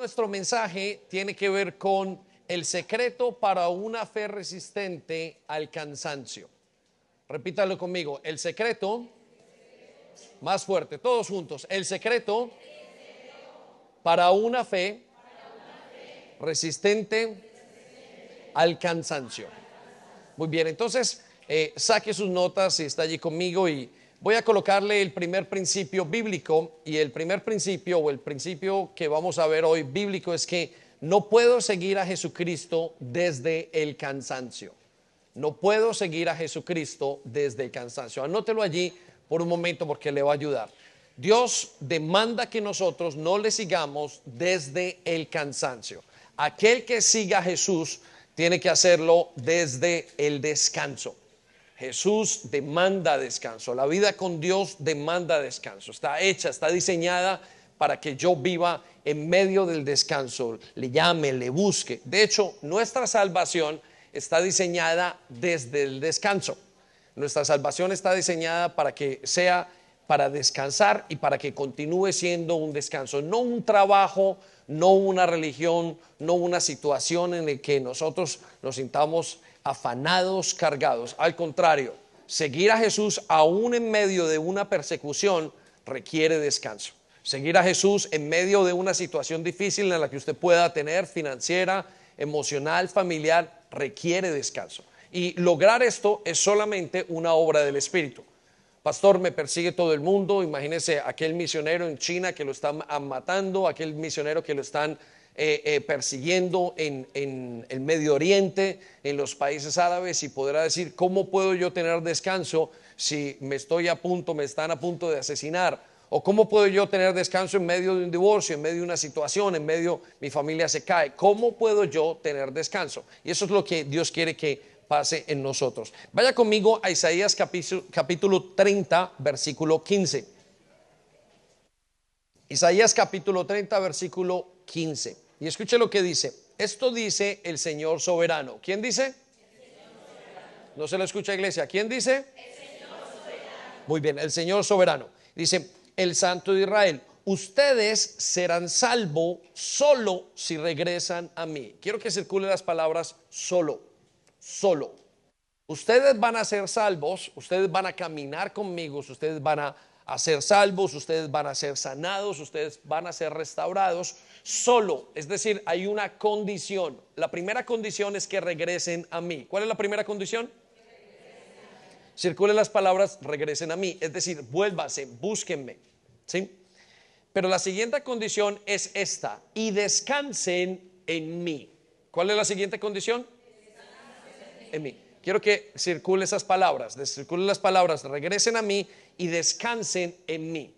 Nuestro mensaje tiene que ver con el secreto para una fe resistente al cansancio. Repítalo conmigo, el secreto, más fuerte, todos juntos, el secreto para una fe resistente al cansancio. Muy bien, entonces eh, saque sus notas si está allí conmigo y voy a colocarle el primer principio bíblico y el primer principio o el principio que vamos a ver hoy bíblico es que no puedo seguir a Jesucristo desde el cansancio. No puedo seguir a Jesucristo desde el cansancio. Anótelo allí por un momento porque le va a ayudar. Dios demanda que nosotros no le sigamos desde el cansancio. Aquel que siga a Jesús tiene que hacerlo desde el descanso. Jesús demanda descanso. La vida con Dios demanda descanso. Está hecha, está diseñada para que yo viva en medio del descanso, le llame, le busque. De hecho, nuestra salvación está diseñada desde el descanso. Nuestra salvación está diseñada para que sea para descansar y para que continúe siendo un descanso, no un trabajo, no una religión, no una situación en la que nosotros nos sintamos afanados, cargados. Al contrario, seguir a Jesús aún en medio de una persecución requiere descanso. Seguir a Jesús en medio de una situación difícil en la que usted pueda tener financiera, emocional, familiar, requiere descanso. Y lograr esto es solamente una obra del Espíritu. Pastor, me persigue todo el mundo. Imagínese aquel misionero en China que lo están matando, aquel misionero que lo están eh, eh, persiguiendo en, el Medio Oriente, en los países árabes, y podrá decir, ¿cómo puedo yo tener descanso si me estoy a punto, me están a punto de asesinar? ¿O cómo puedo yo tener descanso en medio de un divorcio, en medio de una situación, en medio mi familia se cae? ¿Cómo puedo yo tener descanso? Y eso es lo que Dios quiere que pase en nosotros. Vaya conmigo a Isaías capítulo, capítulo 30, versículo 15. Isaías capítulo 30, versículo 15. Y escuche lo que dice. Esto dice el Señor soberano. ¿Quién dice? No se lo escucha iglesia. ¿Quién dice? Muy bien, el Señor soberano. Dice, el Santo de Israel, ustedes serán salvo solo si regresan a mí. Quiero que circule las palabras solo, solo. Ustedes van a ser salvos, ustedes van a caminar conmigo, ustedes van a, a ser salvos, ustedes van a ser sanados, ustedes van a ser restaurados solo. Es decir, hay una condición. La primera condición es que regresen a mí. ¿Cuál es la primera condición? Circulen las palabras, regresen a mí. Es decir, vuélvanse, búsquenme. ¿Sí? Pero la siguiente condición es esta, y descansen en mí. ¿Cuál es la siguiente condición? En mí. Quiero que circule esas palabras, circulen las palabras, regresen a mí y descansen en mí.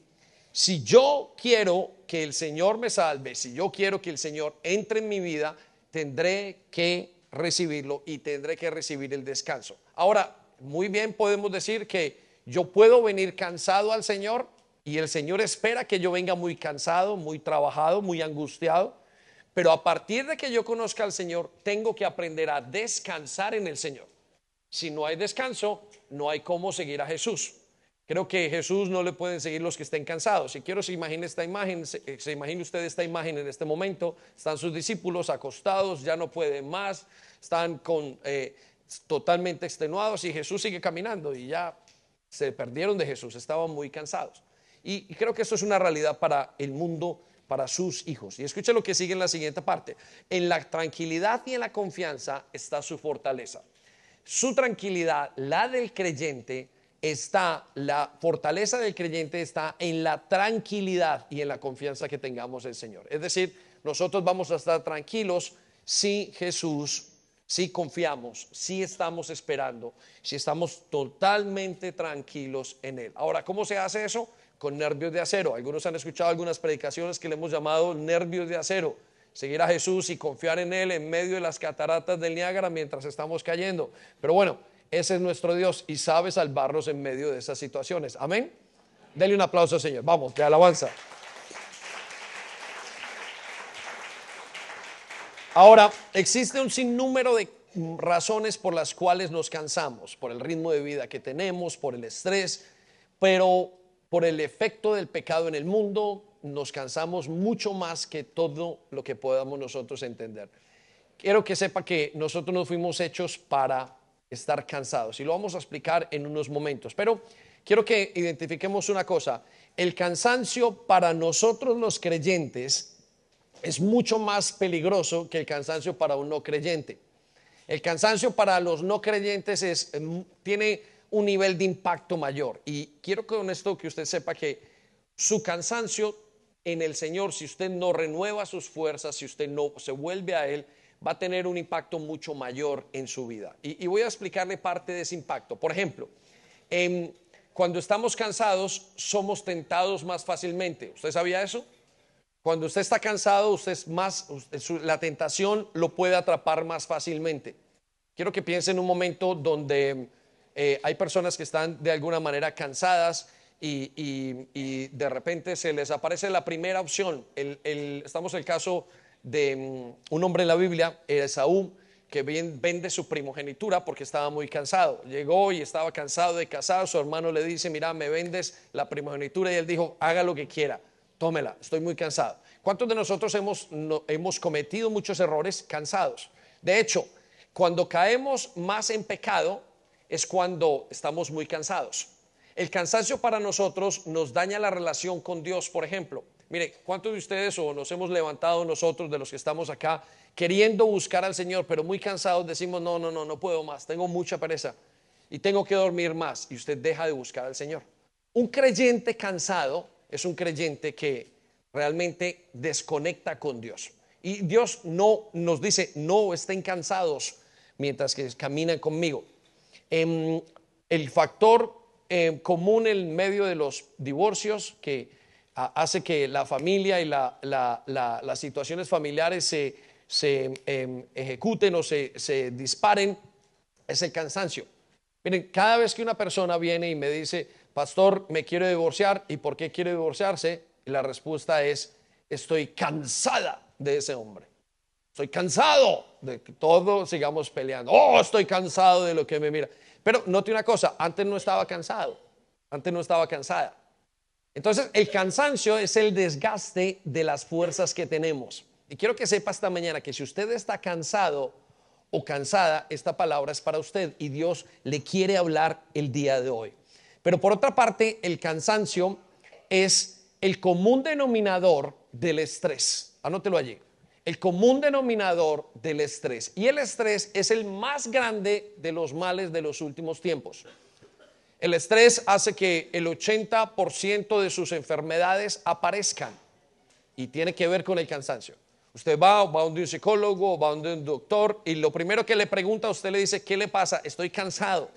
Si yo quiero que el Señor me salve, si yo quiero que el Señor entre en mi vida, tendré que recibirlo y tendré que recibir el descanso. Ahora, muy bien podemos decir que yo puedo venir cansado al Señor y el Señor espera que yo venga muy cansado, muy trabajado, muy angustiado. Pero a partir de que yo conozca al Señor, tengo que aprender a descansar en el Señor. Si no hay descanso, no hay cómo seguir a Jesús. Creo que Jesús no le pueden seguir los que estén cansados. Si quiero se imagine esta imagen, se, se, imagine usted esta imagen en este momento. Están sus discípulos acostados, ya no pueden más, están con, eh, totalmente extenuados y Jesús sigue caminando y ya se perdieron de Jesús, estaban muy cansados. Y, y creo que esto es una realidad para el mundo, para sus hijos. Y escuche lo que sigue en la siguiente parte. En la tranquilidad y en la confianza está su fortaleza. Su tranquilidad, la del creyente, está, la fortaleza del creyente está en la tranquilidad y en la confianza que tengamos en el Señor. Es decir, nosotros vamos a estar tranquilos si Jesús, si confiamos, si estamos esperando, si estamos totalmente tranquilos en Él. Ahora, ¿cómo se hace eso? Con nervios de acero. Algunos han escuchado algunas predicaciones que le hemos llamado nervios de acero. Seguir a Jesús y confiar en Él en medio de las cataratas del Niágara mientras estamos cayendo. Pero bueno, ese es nuestro Dios y sabe salvarnos en medio de esas situaciones. Amén. Denle un aplauso, Señor. Vamos, de alabanza. Ahora, existe un sinnúmero de razones por las cuales nos cansamos, por el ritmo de vida que tenemos, por el estrés, pero por el efecto del pecado en el mundo, nos cansamos mucho más que todo lo que podamos nosotros entender. Quiero que sepa que nosotros no fuimos hechos para estar cansados y lo vamos a explicar en unos momentos, pero quiero que identifiquemos una cosa, el cansancio para nosotros los creyentes es mucho más peligroso que el cansancio para un no creyente. El cansancio para los no creyentes es, em, tiene un nivel de impacto mayor. Y quiero con esto que usted sepa que su cansancio en el Señor, si usted no renueva sus fuerzas, si usted no se vuelve a Él, va a tener un impacto mucho mayor en su vida. Y, voy a explicarle parte de ese impacto. Por ejemplo, em, cuando estamos cansados, somos tentados más fácilmente. ¿Usted sabía eso? Cuando usted está cansado, usted es más, la tentación lo puede atrapar más fácilmente. Quiero que piense en un momento donde eh, hay personas que están de alguna manera cansadas y, de repente se les aparece la primera opción. estamos en el caso de mm, un hombre en la Biblia, Esaú, que vende su primogenitura porque estaba muy cansado. Llegó y estaba cansado de casar. Su hermano le dice, mira, me vendes la primogenitura. Y él dijo, haga lo que quiera tómela, estoy muy cansado. ¿Cuántos de nosotros hemos, hemos cometido muchos errores cansados? De hecho, cuando caemos más en pecado es cuando estamos muy cansados. El cansancio para nosotros nos daña la relación con Dios, por ejemplo. Mire, ¿cuántos de ustedes o nos hemos levantado nosotros de los que estamos acá queriendo buscar al Señor, pero muy cansados decimos, no, no, no, no puedo más, tengo mucha pereza y tengo que dormir más y usted deja de buscar al Señor? Un creyente cansado es un creyente que realmente desconecta con Dios. Y Dios no nos dice, no estén cansados mientras que caminan conmigo. Em, el factor em, común en medio de los divorcios que hace que la familia y las situaciones familiares se, em, ejecuten o se, disparen es el cansancio. Miren, cada vez que una persona viene y me dice, pastor, me quiero divorciar. ¿Y por qué quiere divorciarse? La respuesta es, estoy cansada de ese hombre. Estoy cansado de que todos sigamos peleando. Oh, estoy cansado de lo que me mira. Pero note una cosa, antes no estaba cansado, antes no estaba cansada. Entonces, el cansancio es el desgaste de las fuerzas que tenemos. Y quiero que sepa esta mañana que si usted está cansado o cansada, esta palabra es para usted y Dios le quiere hablar el día de hoy. Pero por otra parte, el cansancio es el común denominador del estrés. Anótelo allí. El común denominador del estrés. Y el estrés es el más grande de los males de los últimos tiempos. El estrés hace que el 80% de sus enfermedades aparezcan y tiene que ver con el cansancio. Usted va, va a un psicólogo, va a un doctor y lo primero que le pregunta usted le dice, ¿qué le pasa? Estoy cansado.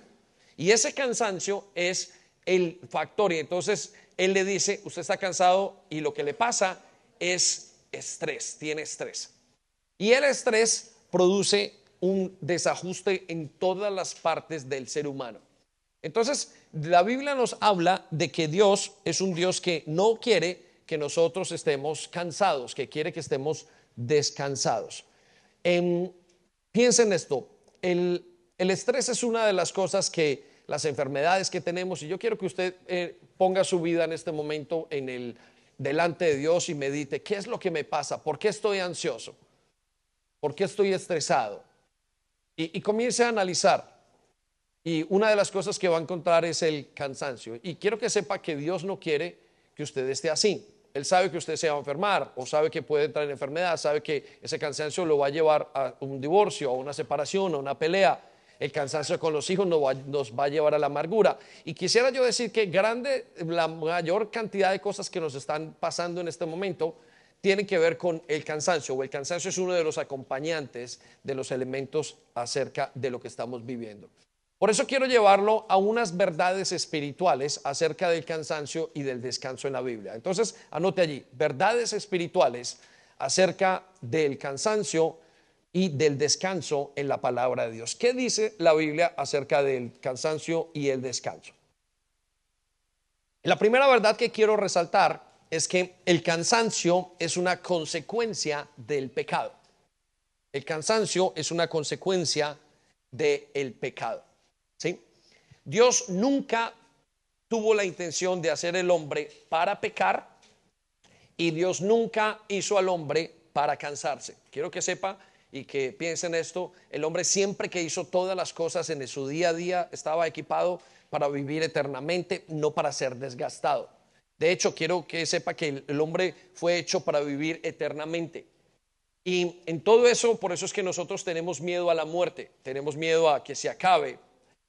Y ese cansancio es el factor. Y entonces él le dice, usted está cansado y lo que le pasa es estrés, tiene estrés. Y el estrés produce un desajuste en todas las partes del ser humano. Entonces, la Biblia nos habla de que Dios es un Dios que no quiere que nosotros estemos cansados, que quiere que estemos descansados. En, piensen esto, el, el estrés es una de las cosas que las enfermedades que tenemos y yo quiero que usted eh, ponga su vida en este momento en el delante de Dios y medite, ¿qué es lo que me pasa? ¿Por qué estoy ansioso? ¿Por qué estoy estresado? Y, y comience a analizar. Y una de las cosas que va a encontrar es el cansancio. Y quiero que sepa que Dios no quiere que usted esté así. Él sabe que usted se va a enfermar o sabe que puede entrar en enfermedad, sabe que ese cansancio lo va a llevar a un divorcio, a una separación, a una pelea. El cansancio con los hijos nos va, a llevar a la amargura. Y quisiera yo decir que grande, la mayor cantidad de cosas que nos están pasando en este momento tienen que ver con el cansancio, o el cansancio es uno de los acompañantes de los elementos acerca de lo que estamos viviendo. Por eso quiero llevarlo a unas verdades espirituales acerca del cansancio y del descanso en la Biblia. Entonces, anote allí, verdades espirituales acerca del cansancio y del descanso en la palabra de Dios. ¿Qué dice la Biblia acerca del cansancio y el descanso? La primera verdad que quiero resaltar es que el cansancio es una consecuencia del pecado. El cansancio es una consecuencia del pecado. ¿sí? Dios nunca tuvo la intención de hacer el hombre para pecar Y Dios nunca hizo al hombre para cansarse. Quiero que sepa y que piensen esto, el hombre siempre que hizo todas las cosas en su día a día estaba equipado para vivir eternamente, no para ser desgastado. De hecho, quiero que sepa que el hombre fue hecho para vivir eternamente. Y en todo eso, por eso es que nosotros tenemos miedo a la muerte, tenemos miedo a que se acabe,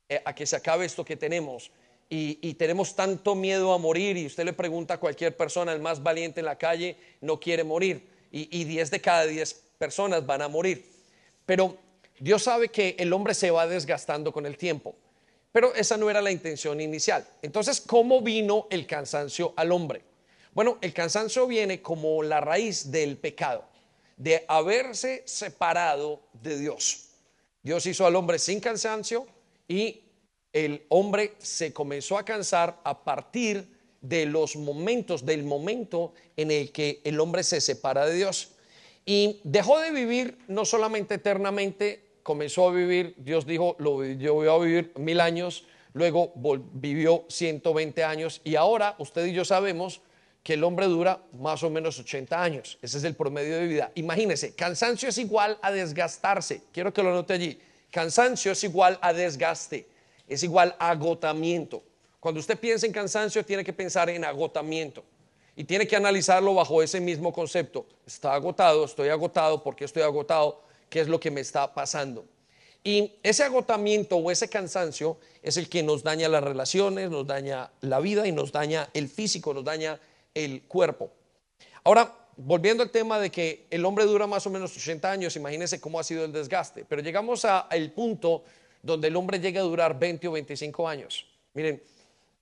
eh, a que se acabe esto que tenemos. Y, tenemos tanto miedo a morir y usted le pregunta a cualquier persona, el más valiente en la calle, no quiere morir. Y, y 10 de cada 10 personas van a morir. Pero Dios sabe que el hombre se va desgastando con el tiempo. Pero esa no era la intención inicial. Entonces, ¿cómo vino el cansancio al hombre? Bueno, el cansancio viene como la raíz del pecado, de haberse separado de Dios. Dios hizo al hombre sin cansancio y el hombre se comenzó a cansar a partir de los momentos, del momento en el que el hombre se separa de Dios. Y dejó de vivir no solamente eternamente, comenzó a vivir, Dios dijo, lo, yo voy a vivir mil años, luego vivió 120 años y ahora usted y yo sabemos que el hombre dura más o menos 80 años. Ese es el promedio de vida. Imagínese, cansancio es igual a desgastarse. Quiero que lo note allí. Cansancio es igual a desgaste es igual a agotamiento. Cuando usted piensa en cansancio, tiene que pensar en agotamiento y tiene que analizarlo bajo ese mismo concepto. Está agotado, estoy agotado, ¿por qué estoy agotado? ¿Qué es lo que me está pasando? Y ese agotamiento o ese cansancio es el que nos daña las relaciones, nos daña la vida y nos daña el físico, nos daña el cuerpo. Ahora, volviendo al tema de que el hombre dura más o menos 80 años, imagínense cómo ha sido el desgaste, pero llegamos al punto donde el hombre llega a durar 20 o 25 años. Miren,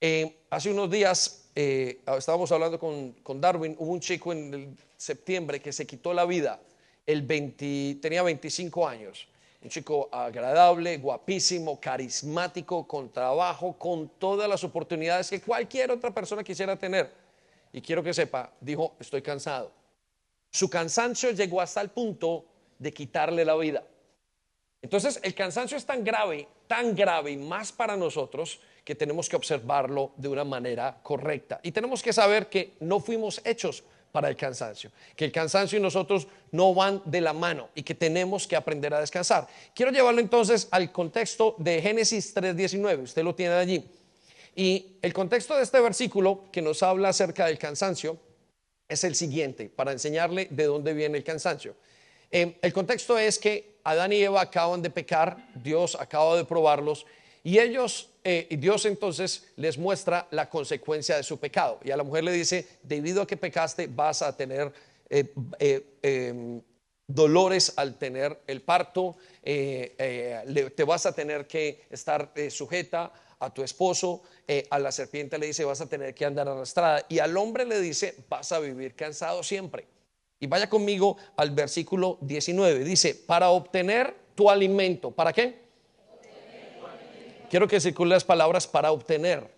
eh, hace unos días eh, estábamos hablando con, Darwin, hubo un chico en septiembre que se quitó la vida, el 20, tenía 25 años, un chico agradable, guapísimo, carismático, con trabajo, con todas las oportunidades que cualquier otra persona quisiera tener. Y quiero que sepa, dijo, estoy cansado. Su cansancio llegó hasta el punto de quitarle la vida. Entonces, el cansancio es tan grave, tan grave y más para nosotros que tenemos que observarlo de una manera correcta. Y tenemos que saber que no fuimos hechos para el cansancio, que el cansancio y nosotros no van de la mano y que tenemos que aprender a descansar. Quiero llevarlo entonces al contexto de Génesis 3.19, usted lo tiene allí. Y el contexto de este versículo que nos habla acerca del cansancio es el siguiente, para enseñarle de dónde viene el cansancio. Eh, el contexto es que Adán y Eva acaban de pecar, Dios acaba de probarlos y ellos, eh, Dios entonces les muestra la consecuencia de su pecado. Y a la mujer le dice, debido a que pecaste vas a tener eh, eh, em, dolores al tener el parto, te vas a tener que estar sujeta a tu esposo, a la serpiente le dice, vas a tener que andar arrastrada. Y al hombre le dice, vas a vivir cansado siempre. Y vaya conmigo al versículo 19. Dice, para obtener tu alimento. ¿Para qué? Quiero que circulen las palabras para obtener.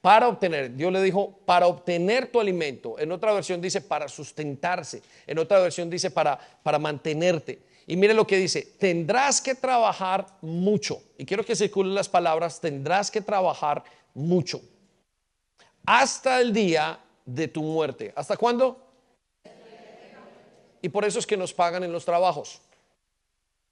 Para obtener. Dios le dijo, para obtener tu alimento. En otra versión dice, para sustentarse. En otra versión dice, para, para mantenerte. Y mire lo que dice, tendrás que trabajar mucho. Y quiero que circulen las palabras, tendrás que trabajar mucho. Hasta el día de tu muerte. ¿Hasta cuándo? y por eso es que nos pagan en los trabajos.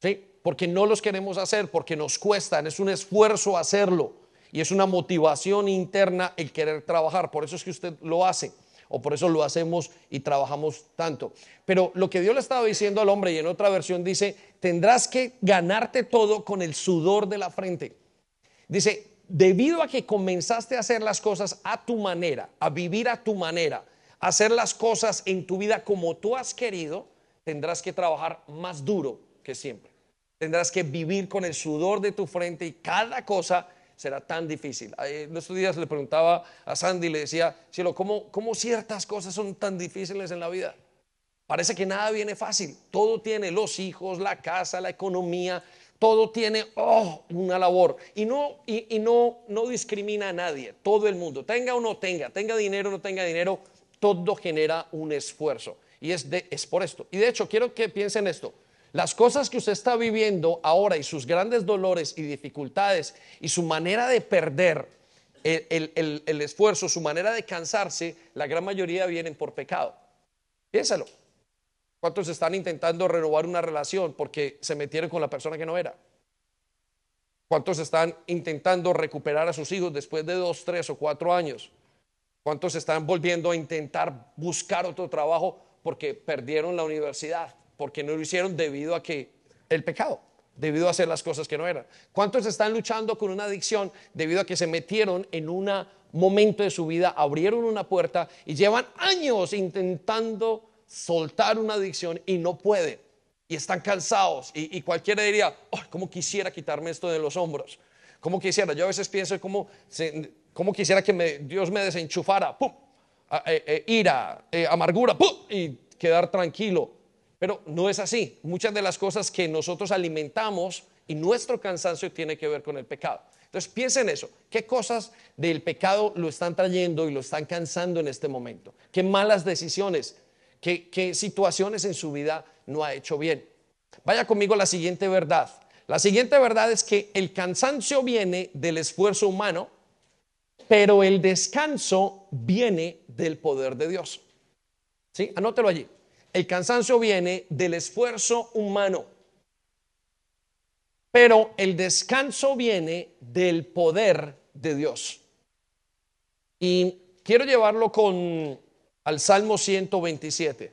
¿Sí? Porque no los queremos hacer, porque nos cuestan, es un esfuerzo hacerlo y es una motivación interna el querer trabajar. Por eso es que usted lo hace o por eso lo hacemos y trabajamos tanto. Pero lo que Dios le estaba diciendo al hombre y en otra versión dice, tendrás que ganarte todo con el sudor de la frente. Dice, debido a que comenzaste a hacer las cosas a tu manera, a vivir a tu manera, hacer las cosas en tu vida como tú has querido, tendrás que trabajar más duro que siempre. Tendrás que vivir con el sudor de tu frente y cada cosa será tan difícil. En estos días le preguntaba a Sandy, le decía, cielo, ¿cómo, ¿cómo ciertas cosas son tan difíciles en la vida? Parece que nada viene fácil. Todo tiene los hijos, la casa, la economía, todo tiene oh, una labor y no y, y, no no discrimina a nadie, todo el mundo, tenga o no tenga, tenga dinero o no tenga dinero, todo genera un esfuerzo. Y es, de, es por esto. Y de hecho, quiero que piensen esto. Las cosas que usted está viviendo ahora y sus grandes dolores y dificultades y su manera de perder el, esfuerzo, su manera de cansarse, la gran mayoría vienen por pecado. Piénsalo. ¿Cuántos están intentando renovar una relación porque se metieron con la persona que no era? ¿Cuántos están intentando recuperar a sus hijos después de dos, tres o cuatro años? ¿Cuántos están volviendo a intentar buscar otro trabajo porque perdieron la universidad? Porque no lo hicieron debido a que el pecado, debido a hacer las cosas que no eran. ¿Cuántos están luchando con una adicción debido a que se metieron en un momento de su vida, abrieron una puerta y llevan años intentando soltar una adicción y no pueden? y están cansados y, cualquiera diría, oh, ¿cómo quisiera quitarme esto de los hombros? ¿Cómo quisiera? Yo a veces pienso cómo, quisiera que Dios me desenchufara, ¡pum! Eh, eh, ira, eh, amargura, ¡pum! y quedar tranquilo. Pero no es así. Muchas de las cosas que nosotros alimentamos y nuestro cansancio tiene que ver con el pecado. Entonces piensen eso. ¿Qué cosas del pecado lo están trayendo y lo están cansando en este momento? ¿Qué malas decisiones? ¿Qué, situaciones en su vida no ha hecho bien. Vaya conmigo la siguiente verdad. La siguiente verdad es que el cansancio viene del esfuerzo humano, pero el descanso viene del poder de Dios. ¿Sí? Anótelo allí. El cansancio viene del esfuerzo humano, pero el descanso viene del poder de Dios. Y quiero llevarlo con al Salmo 127.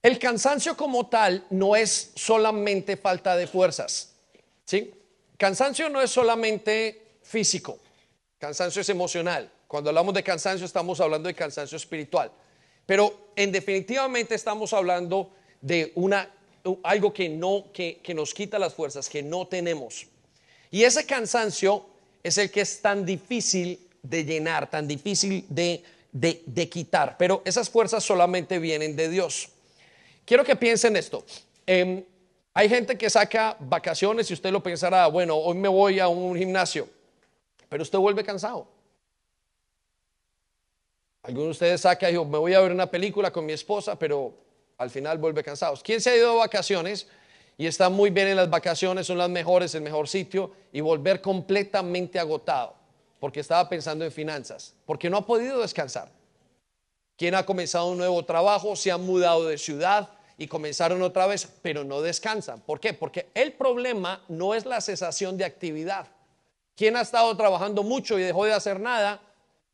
El cansancio como tal no es solamente falta de fuerzas. ¿sí? Cansancio no es solamente físico, cansancio es emocional. Cuando hablamos de cansancio estamos hablando de cansancio espiritual. Pero en definitivamente estamos hablando de una, algo que, no, que, nos quita las fuerzas, que no tenemos. Y ese cansancio es el que es tan difícil de llenar, tan difícil de, de quitar. Pero esas fuerzas solamente vienen de Dios. Quiero que piensen esto. Em, hay gente que saca vacaciones y usted lo pensará, bueno, hoy me voy a un gimnasio, pero usted vuelve cansado. Algunos de ustedes saca y dijo, me voy a ver una película con mi esposa, pero al final vuelve cansado. ¿Quién se ha ido a vacaciones y está muy bien en las vacaciones, son las mejores, el mejor sitio, y volver completamente agotado porque estaba pensando en finanzas, porque no ha podido descansar? ¿Quién ha comenzado un nuevo trabajo, se ha mudado de ciudad, y comenzaron otra vez, pero no descansan. ¿Por qué? Porque el problema no es la cesación de actividad. ¿Quién ha estado trabajando mucho y dejó de hacer nada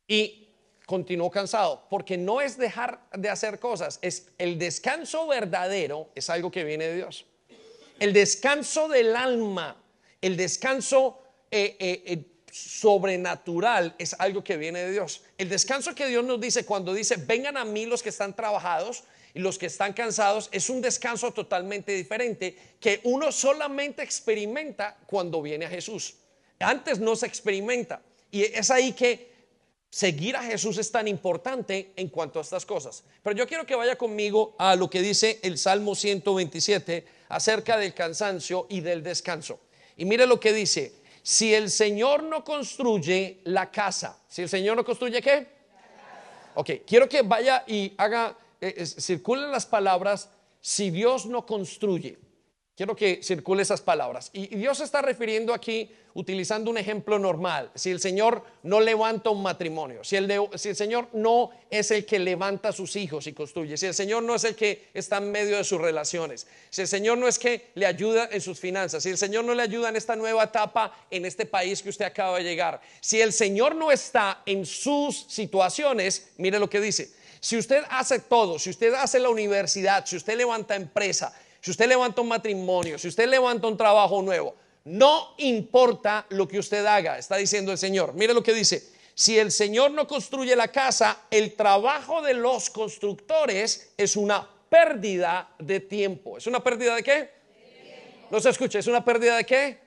y continuó cansado? Porque no es dejar de hacer cosas, es el descanso verdadero, es algo que viene de Dios. El descanso del alma, el descanso eh, eh, eh, sobrenatural es algo que viene de Dios. El descanso que Dios nos dice cuando dice, vengan a mí los que están trabajados y los que están cansados es un descanso totalmente diferente que uno solamente experimenta cuando viene a Jesús. Antes no se experimenta. Y es ahí que seguir a Jesús es tan importante en cuanto a estas cosas. Pero yo quiero que vaya conmigo a lo que dice el Salmo 127 acerca del cansancio y del descanso. Y mire lo que dice, si el Señor no construye la casa, si el Señor no construye qué? Ok, quiero que vaya y haga eh, circulen las palabras si Dios no construye. Quiero que circule esas palabras. Y, Dios está refiriendo aquí utilizando un ejemplo normal. Si el Señor no levanta un matrimonio, si el, si el Señor no es el que levanta a sus hijos y construye, si el Señor no es el que está en medio de sus relaciones, si el Señor no es que le ayuda en sus finanzas, si el Señor no le ayuda en esta nueva etapa en este país que usted acaba de llegar, si el Señor no está en sus situaciones, mire lo que dice si usted hace todo, si usted hace la universidad, si usted levanta empresa, si usted levanta un matrimonio, si usted levanta un trabajo nuevo, no importa lo que usted haga, está diciendo el Señor. Mire lo que dice. Si el Señor no construye la casa, el trabajo de los constructores es una pérdida de tiempo. ¿Es una pérdida de qué? No se escucha, ¿es una pérdida de qué?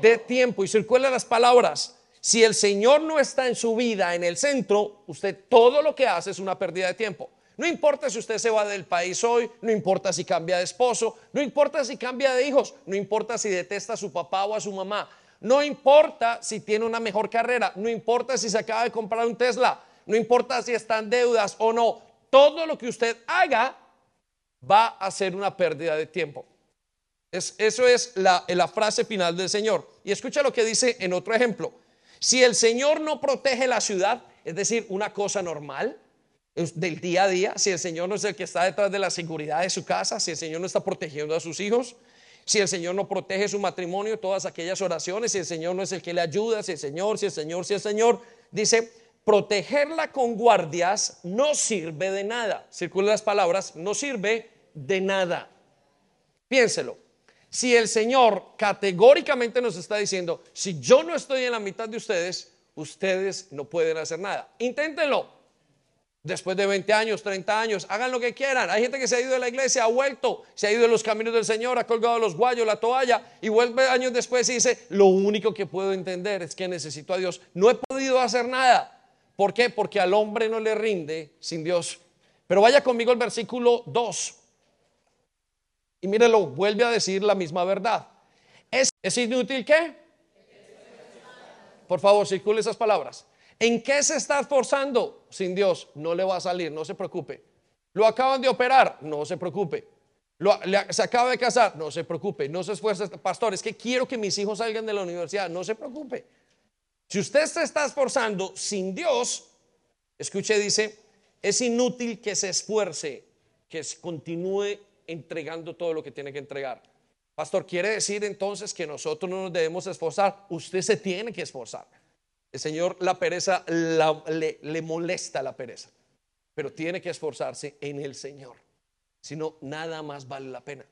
De tiempo. Y circula las palabras. Si el Señor no está en su vida, en el centro, usted todo lo que hace es una pérdida de tiempo. No importa si usted se va del país hoy, no importa si cambia de esposo, no importa si cambia de hijos, no importa si detesta a su papá o a su mamá, no importa si tiene una mejor carrera, no importa si se acaba de comprar un Tesla, no importa si está en deudas o no, todo lo que usted haga va a ser una pérdida de tiempo. eso es la, la frase final del Señor. Y escucha lo que dice en otro ejemplo. Si el Señor no protege la ciudad, es decir, una cosa normal, del día a día, si el Señor no es el que está detrás de la seguridad de su casa, si el Señor no está protegiendo a sus hijos, si el Señor no protege su matrimonio, todas aquellas oraciones, si el Señor no es el que le ayuda, si el Señor, si el Señor, si el Señor, dice, protegerla con guardias no sirve de nada. Circula las palabras, no sirve de nada. Piénselo. Si el Señor categóricamente nos está diciendo, si yo no estoy en la mitad de ustedes, ustedes no pueden hacer nada. Inténtenlo. Después de 20 años, 30 años, hagan lo que quieran. Hay gente que se ha ido de la iglesia, ha vuelto, se ha ido de los caminos del Señor, ha colgado los guayos, la toalla y vuelve años después y dice, lo único que puedo entender es que necesito a Dios. No he podido hacer nada. ¿Por qué? Porque al hombre no le rinde sin Dios. Pero vaya conmigo al versículo 2. Y mírelo, vuelve a decir la misma verdad. ¿Es, ¿Es inútil qué? Por favor, circule esas palabras. ¿En qué se está esforzando? Sin Dios no le va a salir, no se preocupe. ¿Lo acaban de operar? No se preocupe. ¿Se acaba de casar? No se preocupe. No se esfuerce. Pastor, es que quiero que mis hijos salgan de la universidad. No se preocupe. Si usted se está esforzando sin Dios, escuche, dice, es inútil que se esfuerce, que continúe entregando todo lo que tiene que entregar. Pastor, quiere decir entonces que nosotros no nos debemos esforzar. Usted se tiene que esforzar. El Señor la pereza le, molesta la pereza, pero tiene que esforzarse en el Señor. Si no, nada más vale la pena.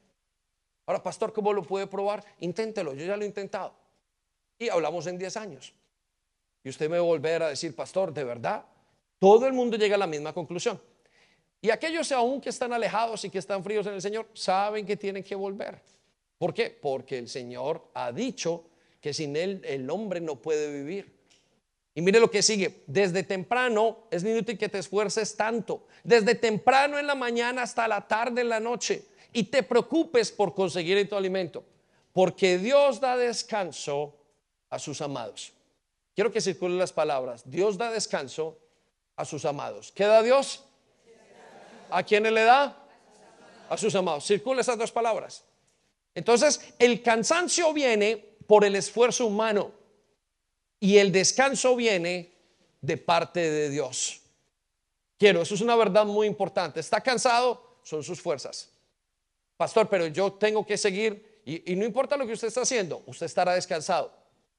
Ahora, pastor, ¿cómo lo puede probar? Inténtelo, yo ya lo he intentado. Y hablamos en 10 años. Y usted me va a volver a decir, pastor, de verdad, todo el mundo llega a la misma conclusión. Y aquellos aún que están alejados y que están fríos en el Señor, saben que tienen que volver. ¿Por qué? Porque el Señor ha dicho que sin Él el hombre no puede vivir. Y mire lo que sigue. Desde temprano es inútil que te esfuerces tanto. Desde temprano en la mañana hasta la tarde en la noche. Y te preocupes por conseguir tu alimento. Porque Dios da descanso a sus amados. Quiero que circulen las palabras. Dios da descanso a sus amados. ¿Qué da Dios? ¿A quiénes le da? A sus amados. Circula esas dos palabras. Entonces, el cansancio viene por el esfuerzo humano. Y el descanso viene de parte de Dios. Quiero, eso es una verdad muy importante. ¿Está cansado? Son sus fuerzas. Pastor, pero yo tengo que seguir y, no importa lo que usted está haciendo, usted estará descansado.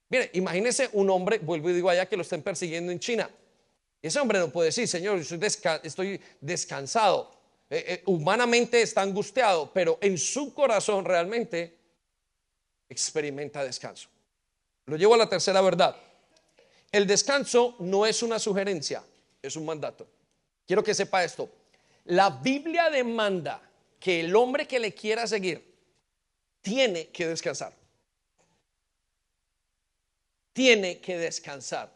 Mire, imagínese un hombre, vuelvo y digo allá, que lo estén persiguiendo en China. Ese hombre no puede decir, Señor, estoy, descansado. Eh, eh, humanamente está angustiado, pero en su corazón realmente experimenta descanso. Lo llevo a la tercera verdad. El descanso no es una sugerencia, es un mandato. Quiero que sepa esto. La Biblia demanda que el hombre que le quiera seguir tiene que descansar. Tiene que descansar.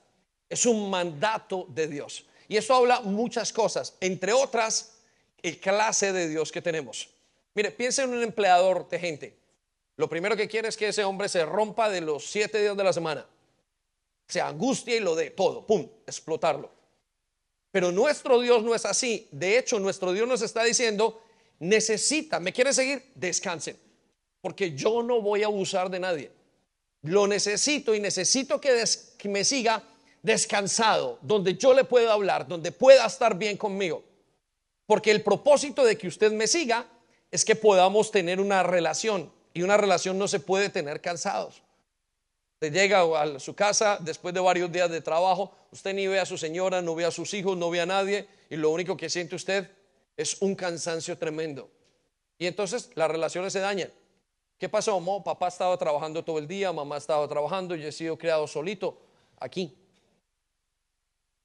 Es un mandato de Dios. Y eso habla muchas cosas, entre otras, el clase de Dios que tenemos. Mire, piense en un empleador de gente. Lo primero que quiere es que ese hombre se rompa de los siete días de la semana se angustia y lo de todo, pum, explotarlo. Pero nuestro Dios no es así. De hecho, nuestro Dios nos está diciendo, necesita, ¿me quiere seguir? Descansen, porque yo no voy a abusar de nadie. Lo necesito y necesito que, que me siga descansado, donde yo le pueda hablar, donde pueda estar bien conmigo. Porque el propósito de que usted me siga es que podamos tener una relación y una relación no se puede tener cansados llega a su casa después de varios días de trabajo, usted ni ve a su señora, no ve a sus hijos, no ve a nadie y lo único que siente usted es un cansancio tremendo. Y entonces las relaciones se dañan. ¿Qué pasó? papá estaba trabajando todo el día, mamá estaba trabajando, yo he sido criado solito aquí.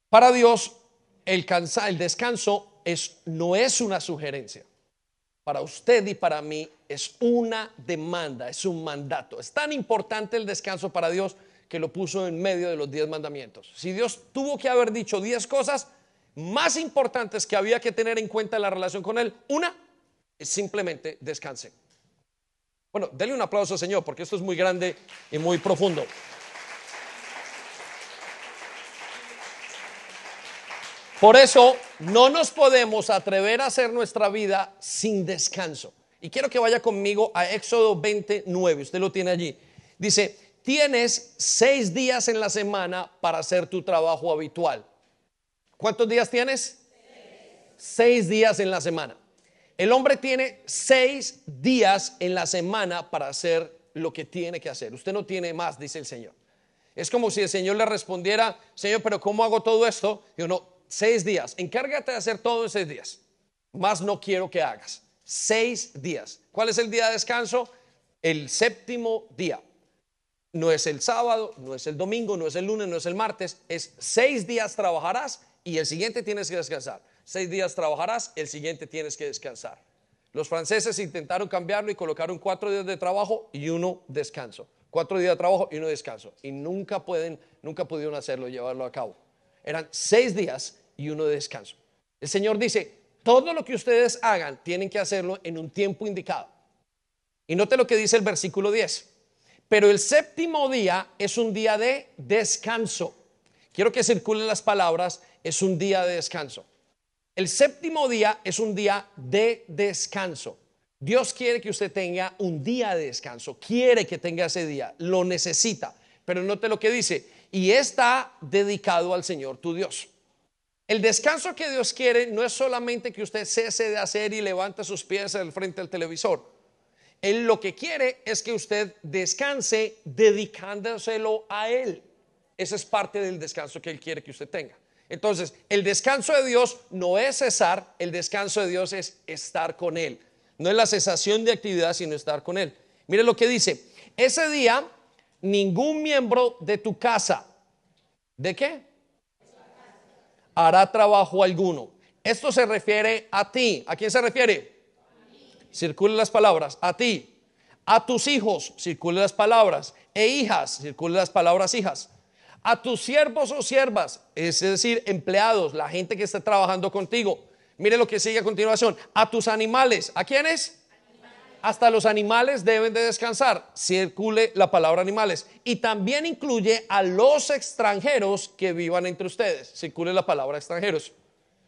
Para Dios, el, el descanso es, no es una sugerencia para usted y para mí es una demanda, es un mandato. Es tan importante el descanso para Dios que lo puso en medio de los diez mandamientos. Si Dios tuvo que haber dicho diez cosas más importantes que había que tener en cuenta en la relación con Él, una es simplemente descanse. Bueno, denle un aplauso al Señor porque esto es muy grande y muy profundo. Por eso no nos podemos atrever a hacer nuestra vida sin descanso. Y quiero que vaya conmigo a Éxodo 29, usted lo tiene allí. Dice, tienes seis días en la semana para hacer tu trabajo habitual. ¿Cuántos días tienes? seis días en la semana. El hombre tiene seis días en la semana para hacer lo que tiene que hacer. Usted no tiene más, dice el Señor. Es como si el Señor le respondiera, Señor, pero ¿cómo hago todo esto? Yo no, seis días. Encárgate de hacer todo en seis días. Más no quiero que hagas. Seis días. ¿Cuál es el día de descanso? El séptimo día. No es el sábado, no es el domingo, no es el lunes, no es el martes. Es seis días trabajarás y el siguiente tienes que descansar. Seis días trabajarás, el siguiente tienes que descansar. Los franceses intentaron cambiarlo y colocaron cuatro días de trabajo y uno descanso. Cuatro días de trabajo y uno descanso. Y nunca pueden, nunca pudieron hacerlo, llevarlo a cabo. Eran seis días y uno de descanso. El Señor dice, todo lo que ustedes hagan tienen que hacerlo en un tiempo indicado. Y note lo que dice el versículo 10. Pero el séptimo día es un día de descanso. Quiero que circulen las palabras, es un día de descanso. El séptimo día es un día de descanso. Dios quiere que usted tenga un día de descanso, quiere que tenga ese día, lo necesita. Pero note lo que dice, y está dedicado al Señor tu Dios. El descanso que Dios quiere no es solamente que usted cese de hacer y levante sus pies al frente del televisor. Él lo que quiere es que usted descanse dedicándoselo a Él. Ese es parte del descanso que Él quiere que usted tenga. Entonces, el descanso de Dios no es cesar, el descanso de Dios es estar con Él. No es la cesación de actividad, sino estar con Él. Mire lo que dice. Ese día, ningún miembro de tu casa, ¿de qué? Hará trabajo alguno. Esto se refiere a ti. ¿A quién se refiere? Circulen las palabras. A ti. A tus hijos, circulen las palabras. E hijas, circulen las palabras hijas. A tus siervos o siervas, es decir, empleados, la gente que está trabajando contigo Mire lo que sigue a continuación. A tus animales. ¿A quiénes? Hasta los animales deben de descansar. Circule la palabra animales. Y también incluye a los extranjeros que vivan entre ustedes. Circule la palabra extranjeros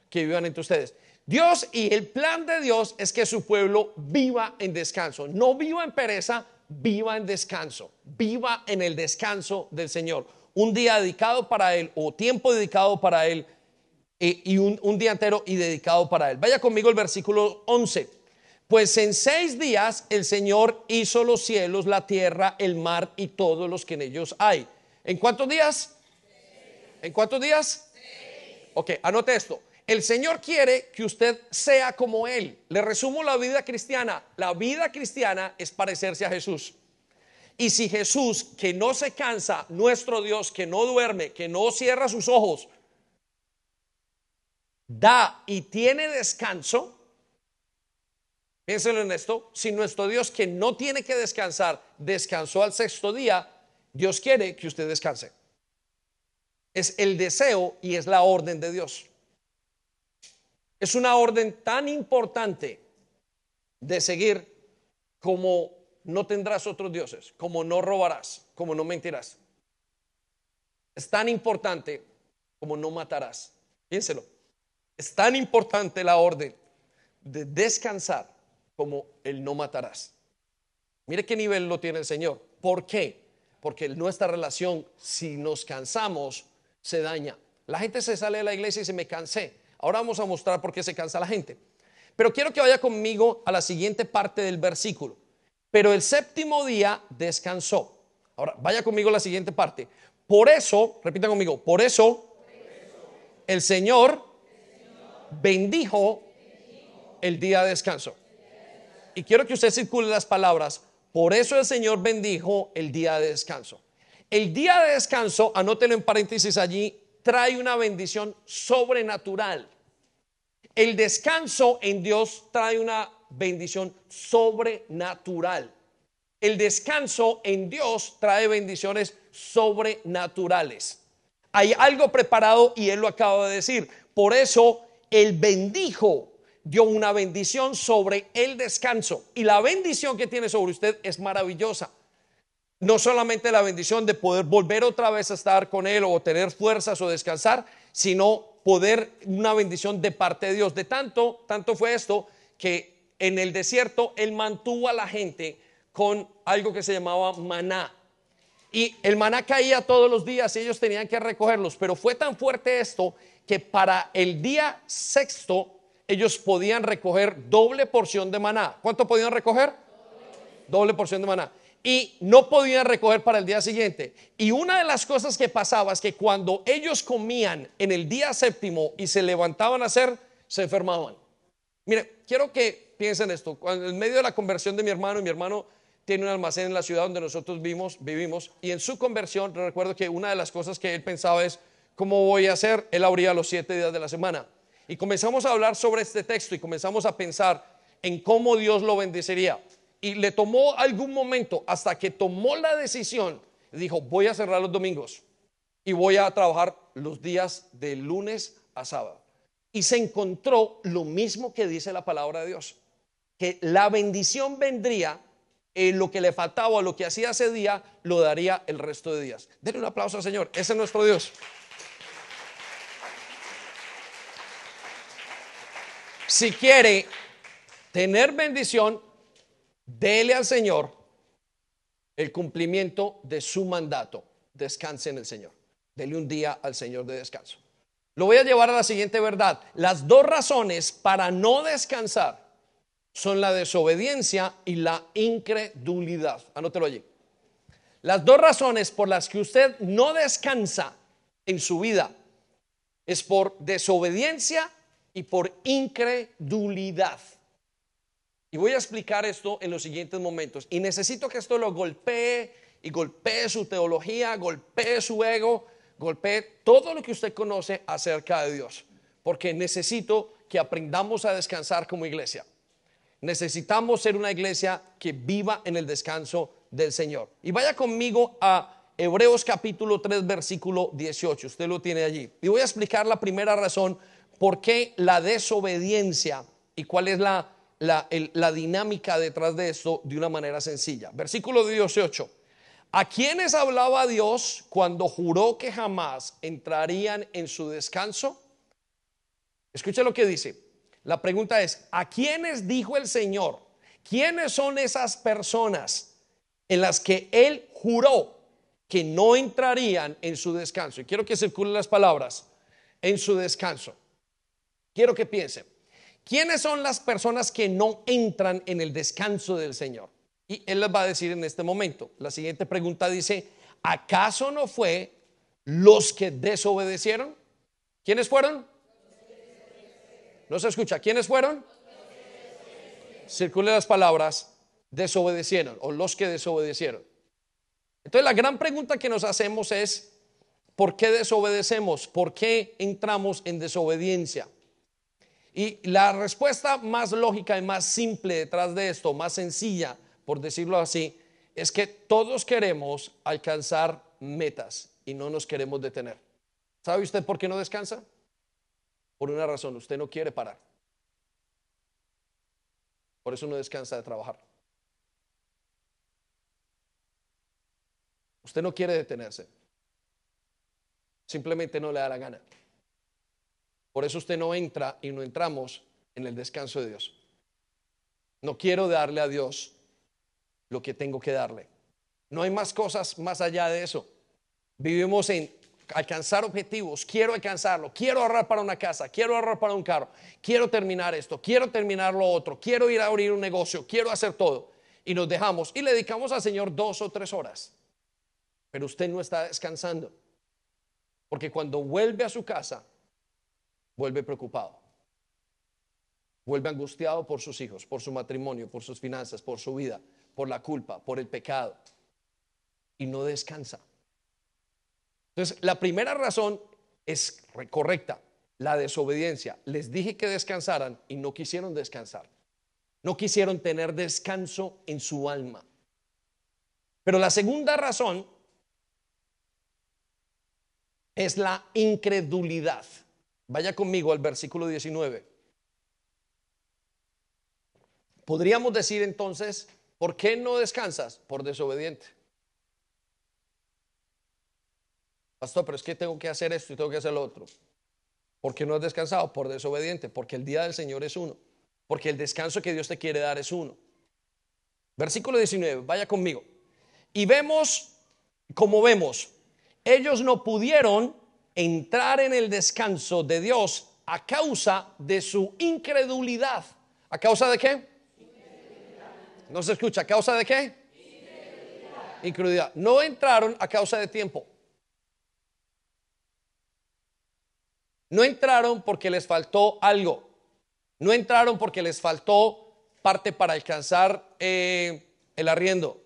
que vivan entre ustedes. Dios y el plan de Dios es que su pueblo viva en descanso. No viva en pereza, viva en descanso. Viva en el descanso del Señor. Un día dedicado para Él o tiempo dedicado para Él y, un, día entero y dedicado para él. Vaya conmigo el versículo 11. Pues en seis días el Señor hizo los cielos, la tierra, el mar y todos los que en ellos hay. ¿En cuántos días? ¿En cuántos días? Ok, anote esto. El Señor quiere que usted sea como Él. Le resumo la vida cristiana. La vida cristiana es parecerse a Jesús. Y si Jesús, que no se cansa, nuestro Dios, que no duerme, que no cierra sus ojos, da y tiene descanso, piénsenlo en esto, si nuestro Dios que no tiene que descansar, descansó al sexto día, Dios quiere que usted descanse. Es el deseo y es la orden de Dios. Es una orden tan importante de seguir como no tendrás otros dioses, como no robarás, como no mentirás. Es tan importante como no matarás. Piénselo. Es tan importante la orden de descansar como el no matarás. Mire qué nivel lo tiene el Señor. ¿Por qué? Porque nuestra relación, si nos cansamos, se daña. La gente se sale de la iglesia y dice, me cansé. Ahora vamos a mostrar por qué se cansa la gente. Pero quiero que vaya conmigo a la siguiente parte del versículo. Pero el séptimo día descansó. Ahora, vaya conmigo a la siguiente parte. Por eso, repita conmigo, por eso, el Señor bendijo el día de descanso. Y quiero que usted circule las palabras. Por eso el Señor bendijo el día de descanso. El día de descanso, anótelo en paréntesis allí, trae una bendición sobrenatural. El descanso en Dios trae una bendición sobrenatural. El descanso en Dios trae bendiciones sobrenaturales. Hay algo preparado y Él lo acaba de decir. Por eso el bendijo, dio una bendición sobre el descanso. Y la bendición que tiene sobre usted es maravillosa. No solamente la bendición de poder volver otra vez a estar con Él o tener fuerzas o descansar, sino poder, una bendición de parte de Dios. De tanto, tanto fue esto que en el desierto Él mantuvo a la gente con algo que se llamaba maná. Y el maná caía todos los días y ellos tenían que recogerlos, pero fue tan fuerte esto que para el día sexto ellos podían recoger doble porción de maná. ¿Cuánto podían recoger? Doble porción de maná. Y no podían recoger para el día siguiente. Y una de las cosas que pasaba es que cuando ellos comían en el día séptimo y se levantaban a hacer, se enfermaban. Mire, quiero que piensen esto. en medio de la conversión de mi hermano, y mi hermano tiene un almacén en la ciudad donde nosotros vivimos, vivimos, y en su conversión recuerdo que una de las cosas que él pensaba es, ¿cómo voy a hacer? Él abría los siete días de la semana. Y comenzamos a hablar sobre este texto y comenzamos a pensar en cómo Dios lo bendeciría. Y le tomó algún momento hasta que tomó la decisión, dijo, voy a cerrar los domingos y voy a trabajar los días de lunes a sábado. Y se encontró lo mismo que dice la palabra de Dios, que la bendición vendría en lo que le faltaba lo que hacía ese día, lo daría el resto de días. Denle un aplauso al Señor, ese es nuestro Dios. Si quiere tener bendición, dele al Señor el cumplimiento de su mandato. Descanse en el Señor. Dele un día al Señor de descanso. Lo voy a llevar a la siguiente verdad. Las dos razones para no descansar son la desobediencia y la incredulidad. Anótelo allí. Las dos razones por las que usted no descansa en su vida es por desobediencia y por incredulidad. Y voy a explicar esto en los siguientes momentos. Y necesito que esto lo golpee y golpee su teología, golpee su ego, golpee todo lo que usted conoce acerca de Dios. Porque necesito que aprendamos a descansar como iglesia. Necesitamos ser una iglesia que viva en el descanso del Señor. Y vaya conmigo a Hebreos capítulo 3, versículo 18. Usted lo tiene allí. Y voy a explicar la primera razón por qué la desobediencia y cuál es la, la, dinámica detrás de esto de una manera sencilla. Versículo 18. ¿A quiénes hablaba Dios cuando juró que jamás entrarían en su descanso? Escuche lo que dice. La pregunta es, ¿a quiénes dijo el Señor? ¿Quiénes son esas personas en las que Él juró que no entrarían en su descanso? Y quiero que circulen las palabras, en su descanso. Quiero que piensen, ¿quiénes son las personas que no entran en el descanso del Señor? Y Él les va a decir en este momento. La siguiente pregunta dice, ¿acaso no fue los que desobedecieron? ¿Quiénes fueron? No se escucha. ¿Quiénes fueron? Circule las palabras, desobedecieron o los que desobedecieron. Entonces la gran pregunta que nos hacemos es, ¿por qué desobedecemos? ¿Por qué entramos en desobediencia? Y la respuesta más lógica y más simple detrás de esto, más sencilla, por decirlo así, es que todos queremos alcanzar metas y no nos queremos detener. ¿Sabe usted por qué no descansa? Por una razón, usted no quiere parar. Por eso no descansa de trabajar. Usted no quiere detenerse. Simplemente no le da la gana. Por eso usted no entra y no entramos en el descanso de Dios. No quiero darle a Dios lo que tengo que darle. No hay más cosas más allá de eso. Vivimos en alcanzar objetivos, quiero alcanzarlo, quiero ahorrar para una casa, quiero ahorrar para un carro, quiero terminar esto, quiero terminar lo otro, quiero ir a abrir un negocio, quiero hacer todo. Y nos dejamos y le dedicamos al Señor dos o tres horas. Pero usted no está descansando. Porque cuando vuelve a su casa, vuelve preocupado. Vuelve angustiado por sus hijos, por su matrimonio, por sus finanzas, por su vida, por la culpa, por el pecado. Y no descansa. Entonces, la primera razón es correcta, la desobediencia. Les dije que descansaran y no quisieron descansar. No quisieron tener descanso en su alma. Pero la segunda razón es la incredulidad. Vaya conmigo al versículo 19. Podríamos decir entonces, ¿por qué no descansas? Por desobediente. Pastor, pero es que tengo que hacer esto y tengo que hacer lo otro. ¿Por qué no has descansado? Por desobediente. Porque el día del Señor es uno. Porque el descanso que Dios te quiere dar es uno. Versículo 19, vaya conmigo. Y vemos, como vemos, ellos no pudieron entrar en el descanso de Dios a causa de su incredulidad. ¿A causa de qué? No se escucha. ¿A causa de qué? Incredulidad. No entraron a causa de tiempo. No entraron porque les faltó algo. No entraron porque les faltó parte para alcanzar eh, el arriendo.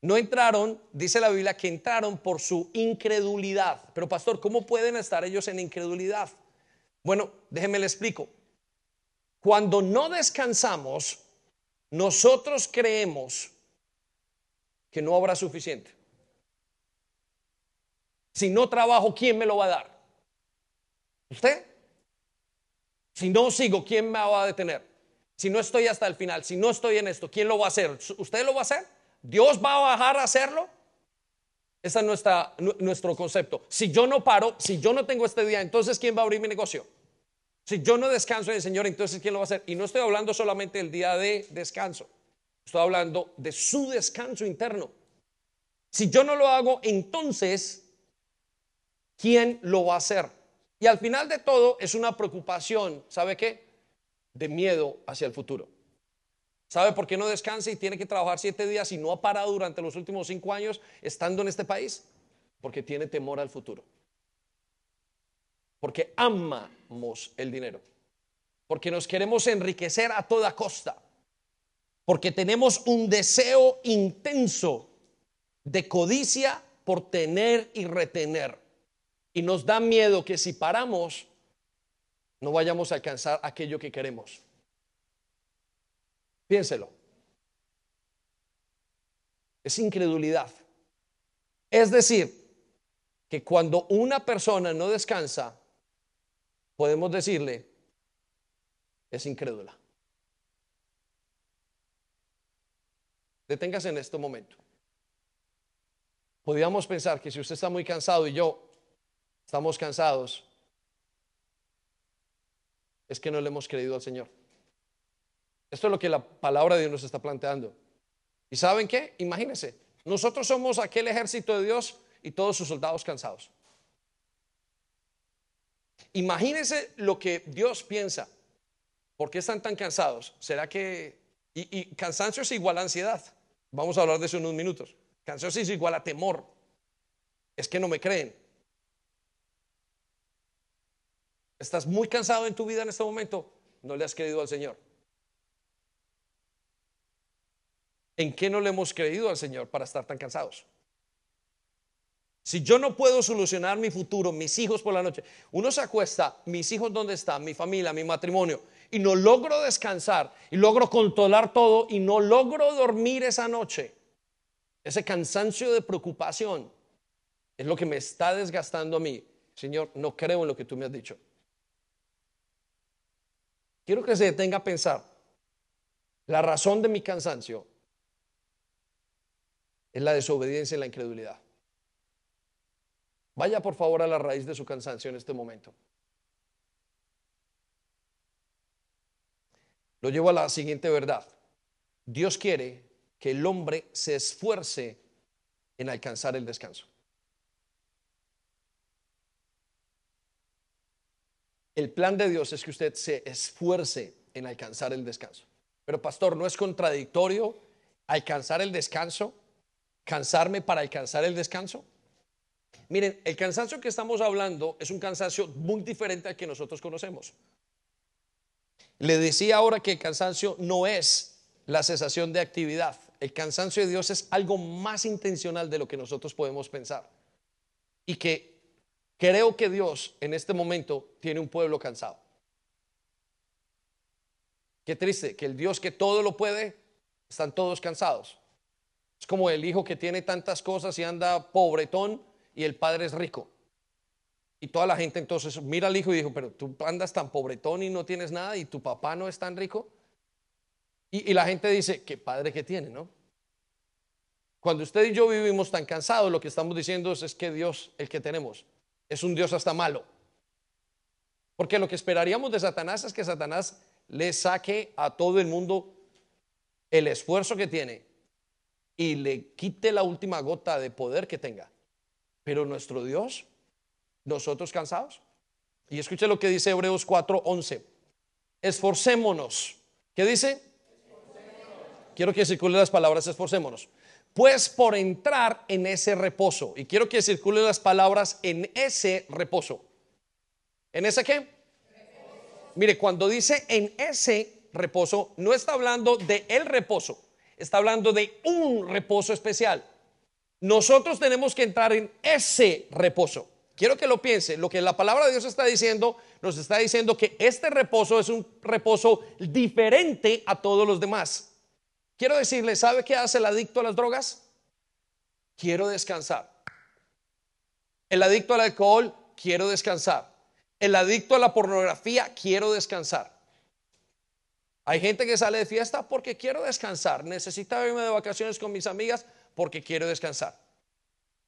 No entraron, dice la Biblia, que entraron por su incredulidad. Pero pastor, ¿cómo pueden estar ellos en incredulidad? Bueno, déjenme le explico. Cuando no descansamos, nosotros creemos que no habrá suficiente. Si no trabajo, ¿quién me lo va a dar? ¿Usted? Si no sigo, ¿quién me va a detener? Si no estoy hasta el final, si no estoy en esto, ¿quién lo va a hacer? ¿Usted lo va a hacer? ¿Dios va a bajar a hacerlo? Ese es nuestra, nuestro concepto. Si yo no paro, si yo no tengo este día, entonces ¿quién va a abrir mi negocio? Si yo no descanso en el Señor, entonces ¿quién lo va a hacer? Y no estoy hablando solamente del día de descanso. Estoy hablando de su descanso interno. Si yo no lo hago, entonces, ¿quién lo va a hacer? Y al final de todo es una preocupación, ¿sabe qué? De miedo hacia el futuro. ¿Sabe por qué no descansa y tiene que trabajar siete días y no ha parado durante los últimos cinco años estando en este país? Porque tiene temor al futuro. Porque amamos el dinero. Porque nos queremos enriquecer a toda costa. Porque tenemos un deseo intenso de codicia por tener y retener. Y nos da miedo que si paramos, no vayamos a alcanzar aquello que queremos. Piénselo. Es incredulidad. Es decir, que cuando una persona no descansa, podemos decirle, es incrédula. Deténgase en este momento. Podríamos pensar que si usted está muy cansado y yo estamos cansados, es que no le hemos creído al Señor. Esto es lo que la palabra de Dios nos está planteando. ¿Y saben qué? Imagínense, nosotros somos aquel ejército de Dios y todos sus soldados cansados. Imagínense lo que Dios piensa. ¿Por qué están tan cansados? ¿Será que... Y, cansancio es igual a ansiedad. Vamos a hablar de eso en unos minutos. Cansancio es igual a temor. Es que no me creen. ¿Estás muy cansado en tu vida en este momento? No le has creído al Señor. ¿En qué no le hemos creído al Señor para estar tan cansados? Si yo no puedo solucionar mi futuro, mis hijos por la noche, uno se acuesta, mis hijos dónde están, mi familia, mi matrimonio, y no logro descansar, y logro controlar todo, y no logro dormir esa noche. Ese cansancio de preocupación es lo que me está desgastando a mí. Señor, no creo en lo que tú me has dicho. Quiero que se detenga a pensar. La razón de mi cansancio es la desobediencia y la incredulidad. Vaya por favor a la raíz de su cansancio en este momento. Lo llevo a la siguiente verdad. Dios quiere que el hombre se esfuerce en alcanzar el descanso. El plan de Dios es que usted se esfuerce en alcanzar el descanso. Pero pastor, ¿no es contradictorio alcanzar el descanso cansarme para alcanzar el descanso? Miren, el cansancio que estamos hablando es un cansancio muy diferente al que nosotros conocemos. Le decía ahora que el cansancio no es la cesación de actividad. El cansancio de Dios es algo más intencional de lo que nosotros podemos pensar. Y que creo que Dios en este momento tiene un pueblo cansado. Qué triste que el Dios que todo lo puede, están todos cansados. Es como el hijo que tiene tantas cosas y anda pobretón y el padre es rico. Y toda la gente entonces mira al hijo y dijo, pero tú andas tan pobretón y no tienes nada y tu papá no es tan rico. Y, la gente dice, qué padre que tiene, ¿no? Cuando usted y yo vivimos tan cansados, lo que estamos diciendo es, es que Dios, el que tenemos, es un Dios hasta malo. Porque lo que esperaríamos de Satanás es que Satanás le saque a todo el mundo el esfuerzo que tiene y le quite la última gota de poder que tenga. Pero nuestro Dios, nosotros cansados. Y escuche lo que dice Hebreos 4:11. Esforcémonos. ¿Qué dice? Quiero que circule las palabras esforcémonos. Pues por entrar en ese reposo. Y quiero que circulen las palabras en ese reposo. ¿En ese qué? Mire, cuando dice en ese reposo, no está hablando de el reposo, está hablando de un reposo especial. Nosotros tenemos que entrar en ese reposo. Quiero que lo piense. Lo que la palabra de Dios está diciendo, nos está diciendo que este reposo es un reposo diferente a todos los demás. Quiero decirle, ¿sabe qué hace el adicto a las drogas? Quiero descansar. El adicto al alcohol, quiero descansar. El adicto a la pornografía, quiero descansar. Hay gente que sale de fiesta porque quiero descansar. Necesita irme de vacaciones con mis amigas porque quiero descansar.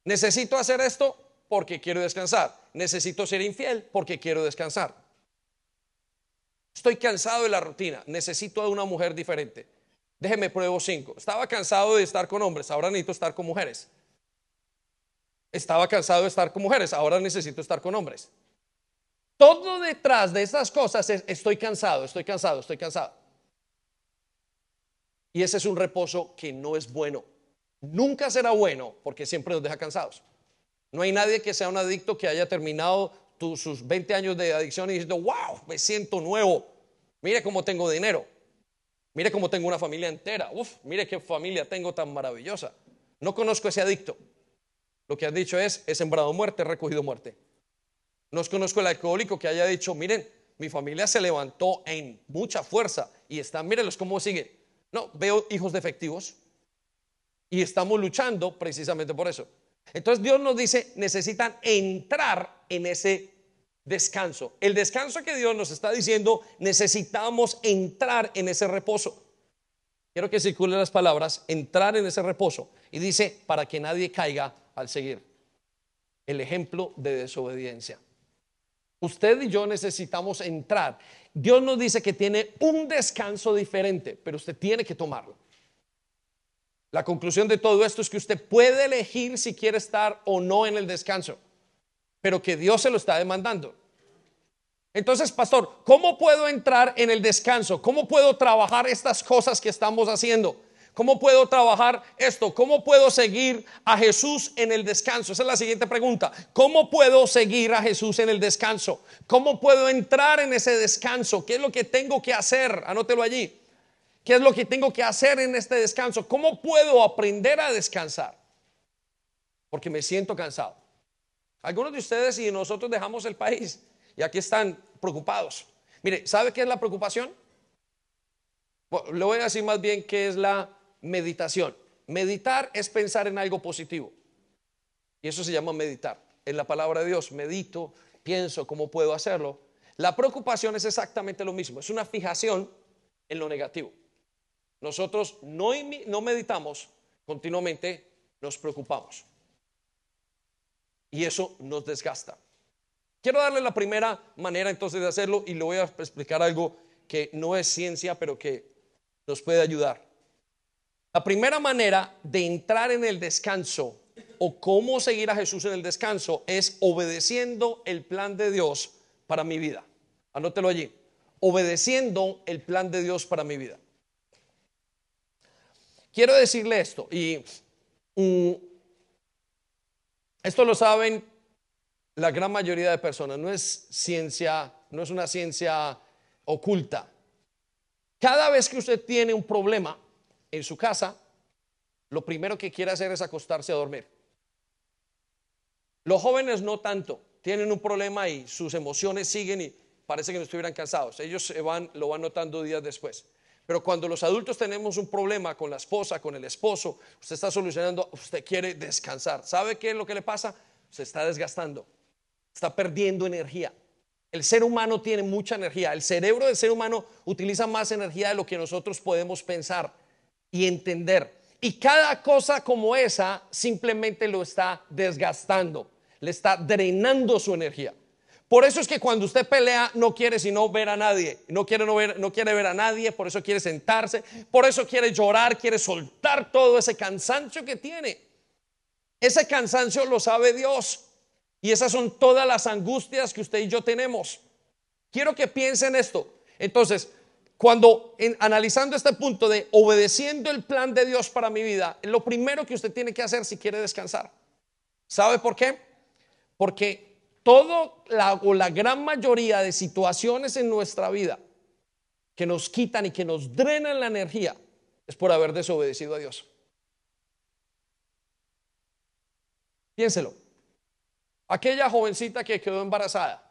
Necesito hacer esto porque quiero descansar. Necesito ser infiel porque quiero descansar. Estoy cansado de la rutina. Necesito de una mujer diferente. Déjeme pruebo cinco. Estaba cansado de estar con hombres. Ahora necesito estar con mujeres. Estaba cansado de estar con mujeres. Ahora necesito estar con hombres. Todo detrás de estas cosas es estoy cansado, estoy cansado, estoy cansado. Y ese es un reposo que no es bueno nunca será bueno porque siempre nos deja cansados. No hay nadie que sea un adicto que haya terminado sus 20 años de adicción y diciendo, wow, me siento nuevo. Mire cómo tengo dinero. Mire cómo tengo una familia entera. Uf, mire qué familia tengo tan maravillosa. No conozco ese adicto. Lo que han dicho es, he sembrado muerte, he recogido muerte. No conozco el alcohólico que haya dicho, miren, mi familia se levantó en mucha fuerza y están, mírenlos cómo sigue. No, veo hijos defectivos, y estamos luchando precisamente por eso. Entonces Dios nos dice, necesitan entrar en ese descanso. El descanso que Dios nos está diciendo, necesitamos entrar en ese reposo. Quiero que circulen las palabras, entrar en ese reposo. Y dice, para que nadie caiga al seguir. El ejemplo de desobediencia. Usted y yo necesitamos entrar. Dios nos dice que tiene un descanso diferente, pero usted tiene que tomarlo. La conclusión de todo esto es que usted puede elegir si quiere estar o no en el descanso, pero que Dios se lo está demandando. Entonces, pastor, ¿cómo puedo entrar en el descanso? ¿Cómo puedo trabajar estas cosas que estamos haciendo? ¿Cómo puedo trabajar esto? ¿Cómo puedo seguir a Jesús en el descanso? Esa es la siguiente pregunta. ¿Cómo puedo seguir a Jesús en el descanso? ¿Cómo puedo entrar en ese descanso? ¿Qué es lo que tengo que hacer? Anótelo allí. ¿Qué es lo que tengo que hacer en este descanso? ¿Cómo puedo aprender a descansar? Porque me siento cansado. Algunos de ustedes y nosotros dejamos el país y aquí están preocupados. Mire, ¿sabe qué es la preocupación? le voy a decir más bien qué es la meditación. Meditar es pensar en algo positivo. Y eso se llama meditar. En la palabra de Dios, medito, pienso cómo puedo hacerlo. La preocupación es exactamente lo mismo. Es una fijación en lo negativo. Nosotros no, meditamos continuamente, nos preocupamos. Y eso nos desgasta. Quiero darle la primera manera entonces de hacerlo y le voy a explicar algo que no es ciencia, pero que nos puede ayudar. La primera manera de entrar en el descanso o cómo seguir a Jesús en el descanso es obedeciendo el plan de Dios para mi vida. Anótelo allí. Obedeciendo el plan de Dios para mi vida. Quiero decirle esto, y mm, esto lo saben la gran mayoría de personas, no es ciencia, no es una ciencia oculta. Cada vez que usted tiene un problema en su casa, lo primero que quiere hacer es acostarse a dormir. Los jóvenes no tanto, tienen un problema y sus emociones siguen y parece que no estuvieran cansados. Ellos van, lo van notando días después. Pero cuando los adultos tenemos un problema con la esposa, con el esposo, usted está solucionando, usted quiere descansar. ¿Sabe qué es lo que le pasa? Se está desgastando, está perdiendo energía. El ser humano tiene mucha energía. El cerebro del ser humano utiliza más energía de lo que nosotros podemos pensar y entender. Y cada cosa como esa simplemente lo está desgastando, le está drenando su energía. Por eso es que cuando usted pelea no quiere sino ver a nadie, no quiere, no, ver, no quiere ver a nadie, por eso quiere sentarse, por eso quiere llorar, quiere soltar todo ese cansancio que tiene. Ese cansancio lo sabe Dios. Y esas son todas las angustias que usted y yo tenemos. Quiero que piensen esto. Entonces, cuando analizando este punto de obedeciendo el plan de Dios para mi vida, lo primero que usted tiene que hacer si quiere descansar. ¿Sabe por qué? Porque todo la, o la gran mayoría de situaciones en nuestra vida que nos quitan y que nos drenan la energía es por haber desobedecido a Dios. Piénselo. Aquella jovencita que quedó embarazada.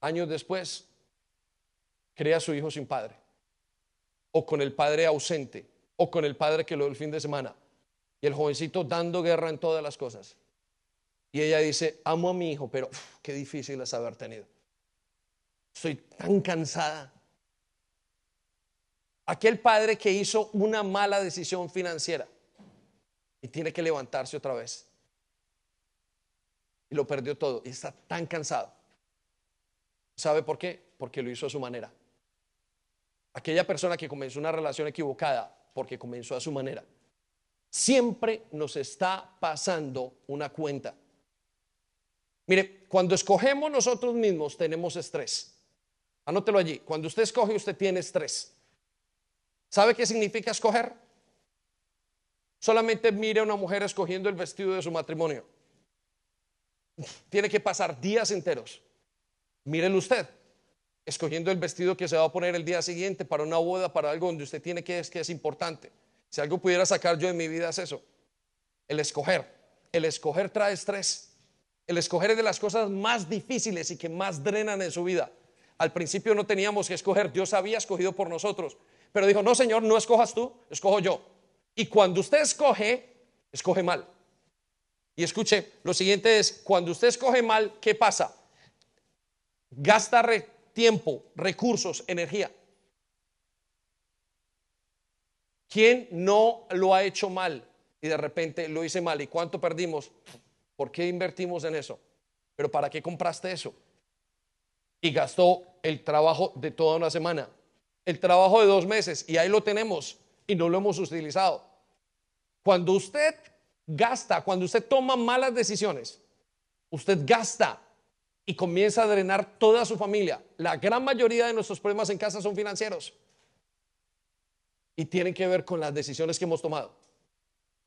Años después, crea a su hijo sin padre. O con el padre ausente. O con el padre que lo el fin de semana. Y el jovencito dando guerra en todas las cosas. Y ella dice, amo a mi hijo, pero qué difícil es haber tenido. Estoy tan cansada. Aquel padre que hizo una mala decisión financiera y tiene que levantarse otra vez. Y lo perdió todo y está tan cansado. ¿Sabe por qué? Porque lo hizo a su manera. Aquella persona que comenzó una relación equivocada porque comenzó a su manera. Siempre nos está pasando una cuenta. Mire, cuando escogemos nosotros mismos tenemos estrés. Anótelo allí. Cuando usted escoge, usted tiene estrés. ¿Sabe qué significa escoger? Solamente mire a una mujer escogiendo el vestido de su matrimonio. Tiene que pasar días enteros. Mírenlo usted, escogiendo el vestido que se va a poner el día siguiente para una boda, para algo donde usted tiene que es que es importante. Si algo pudiera sacar yo de mi vida es eso. El escoger. El escoger trae estrés. El escoger es de las cosas más difíciles y que más drenan en su vida. Al principio no teníamos que escoger, Dios había escogido por nosotros. Pero dijo, no, Señor, no escojas tú, escojo yo. Y cuando usted escoge, escoge mal. Y escuche, lo siguiente es, cuando usted escoge mal, ¿qué pasa? Gasta tiempo, recursos, energía. ¿Quién no lo ha hecho mal y de repente lo hice mal? ¿Y cuánto perdimos? ¿Por qué invertimos en eso? ¿Pero para qué compraste eso? Y gastó el trabajo de toda una semana, el trabajo de dos meses, y ahí lo tenemos y no lo hemos utilizado. Cuando usted gasta, cuando usted toma malas decisiones, usted gasta y comienza a drenar toda su familia. La gran mayoría de nuestros problemas en casa son financieros y tienen que ver con las decisiones que hemos tomado.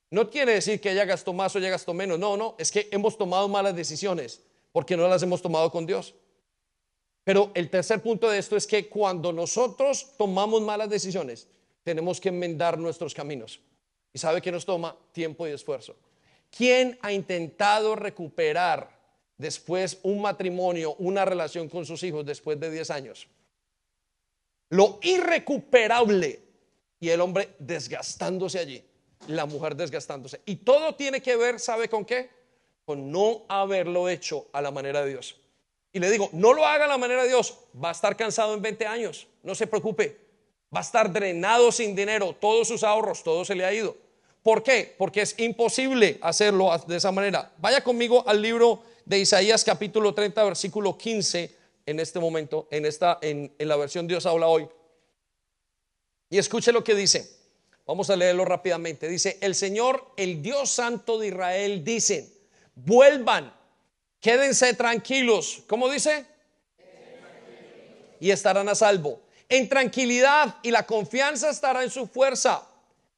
No quiere decir que ella gastó más o ella gastó menos, no, no, es que hemos tomado malas decisiones porque no las hemos tomado con Dios. Pero el tercer punto de esto es que cuando nosotros tomamos malas decisiones, tenemos que enmendar nuestros caminos. ¿Y sabe que nos toma? Tiempo y esfuerzo. ¿Quién ha intentado recuperar después un matrimonio, una relación con sus hijos después de 10 años? Lo irrecuperable y el hombre desgastándose allí, la mujer desgastándose. Y todo tiene que ver, ¿sabe con qué? Con no haberlo hecho a la manera de Dios. Y le digo, no lo haga a la manera de Dios, va a estar cansado en 20 años, no se preocupe va a estar drenado sin dinero, todos sus ahorros, todo se le ha ido. ¿Por qué? Porque es imposible hacerlo de esa manera. Vaya conmigo al libro de Isaías capítulo 30, versículo 15 en este momento, en, esta, en, en la versión Dios habla hoy. Y escuche lo que dice. Vamos a leerlo rápidamente. Dice, el Señor, el Dios Santo de Israel, dice, vuelvan, quédense tranquilos. ¿Cómo dice? Y estarán a salvo en tranquilidad y la confianza estará en su fuerza.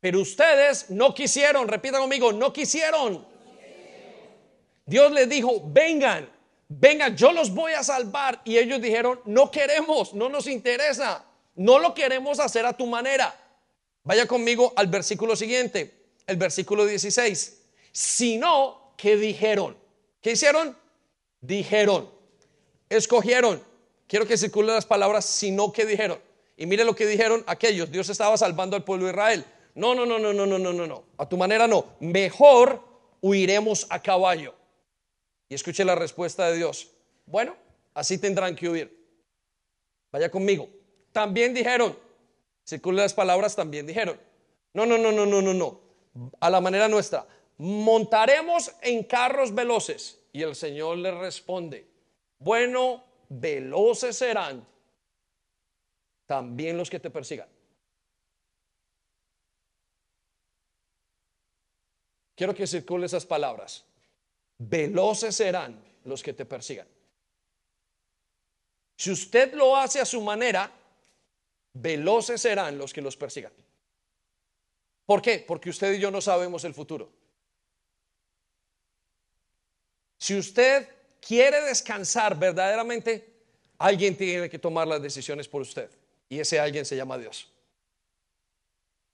Pero ustedes no quisieron, repita conmigo, no quisieron. Dios les dijo, vengan, vengan, yo los voy a salvar. Y ellos dijeron, no queremos, no nos interesa, no lo queremos hacer a tu manera. Vaya conmigo al versículo siguiente, el versículo 16. Sino que dijeron, ¿qué hicieron? Dijeron, escogieron. Quiero que circulen las palabras, sino que dijeron. Y mire lo que dijeron aquellos. Dios estaba salvando al pueblo de Israel. No, no, no, no, no, no, no, no. A tu manera no. Mejor huiremos a caballo. Y escuche la respuesta de Dios. Bueno, así tendrán que huir. Vaya conmigo. También dijeron, circulen las palabras, también dijeron. No, no, no, no, no, no, no. A la manera nuestra. Montaremos en carros veloces. Y el Señor le responde, bueno, veloces serán también los que te persigan. quiero que circule esas palabras. Veloces serán los que te persigan. Si usted lo hace a su manera, veloces serán los que los persigan. ¿Por qué? Porque usted y yo no sabemos el futuro. Si usted quiere descansar verdaderamente, alguien tiene que tomar las decisiones por usted. Y ese alguien se llama Dios.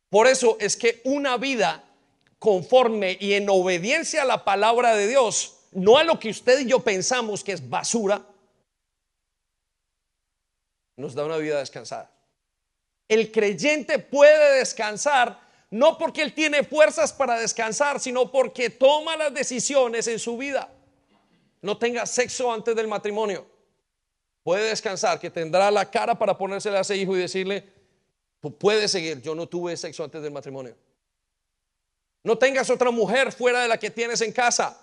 Por eso es que una vida conforme y en obediencia a la palabra de Dios, no a lo que usted y yo pensamos que es basura, nos da una vida descansada. El creyente puede descansar no porque él tiene fuerzas para descansar, sino porque toma las decisiones en su vida. No tenga sexo antes del matrimonio. Puede descansar, que tendrá la cara para ponérsela a ese hijo y decirle, puede seguir, yo no tuve sexo antes del matrimonio. No tengas otra mujer fuera de la que tienes en casa.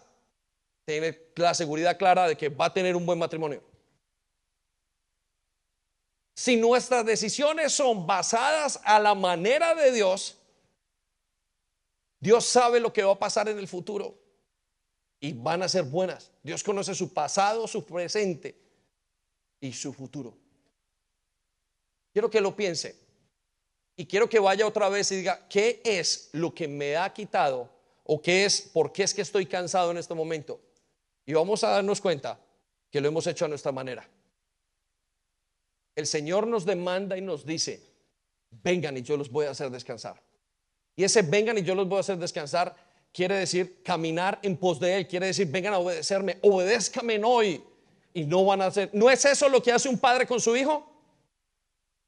Tiene la seguridad clara de que va a tener un buen matrimonio. Si nuestras decisiones son basadas a la manera de Dios, Dios sabe lo que va a pasar en el futuro y van a ser buenas. Dios conoce su pasado, su presente y su futuro. Quiero que lo piense y quiero que vaya otra vez y diga, ¿qué es lo que me ha quitado o qué es, por qué es que estoy cansado en este momento? Y vamos a darnos cuenta que lo hemos hecho a nuestra manera. El Señor nos demanda y nos dice, vengan y yo los voy a hacer descansar. Y ese vengan y yo los voy a hacer descansar quiere decir caminar en pos de Él, quiere decir vengan a obedecerme, obedézcame hoy y no van a hacer. ¿No es eso lo que hace un padre con su hijo?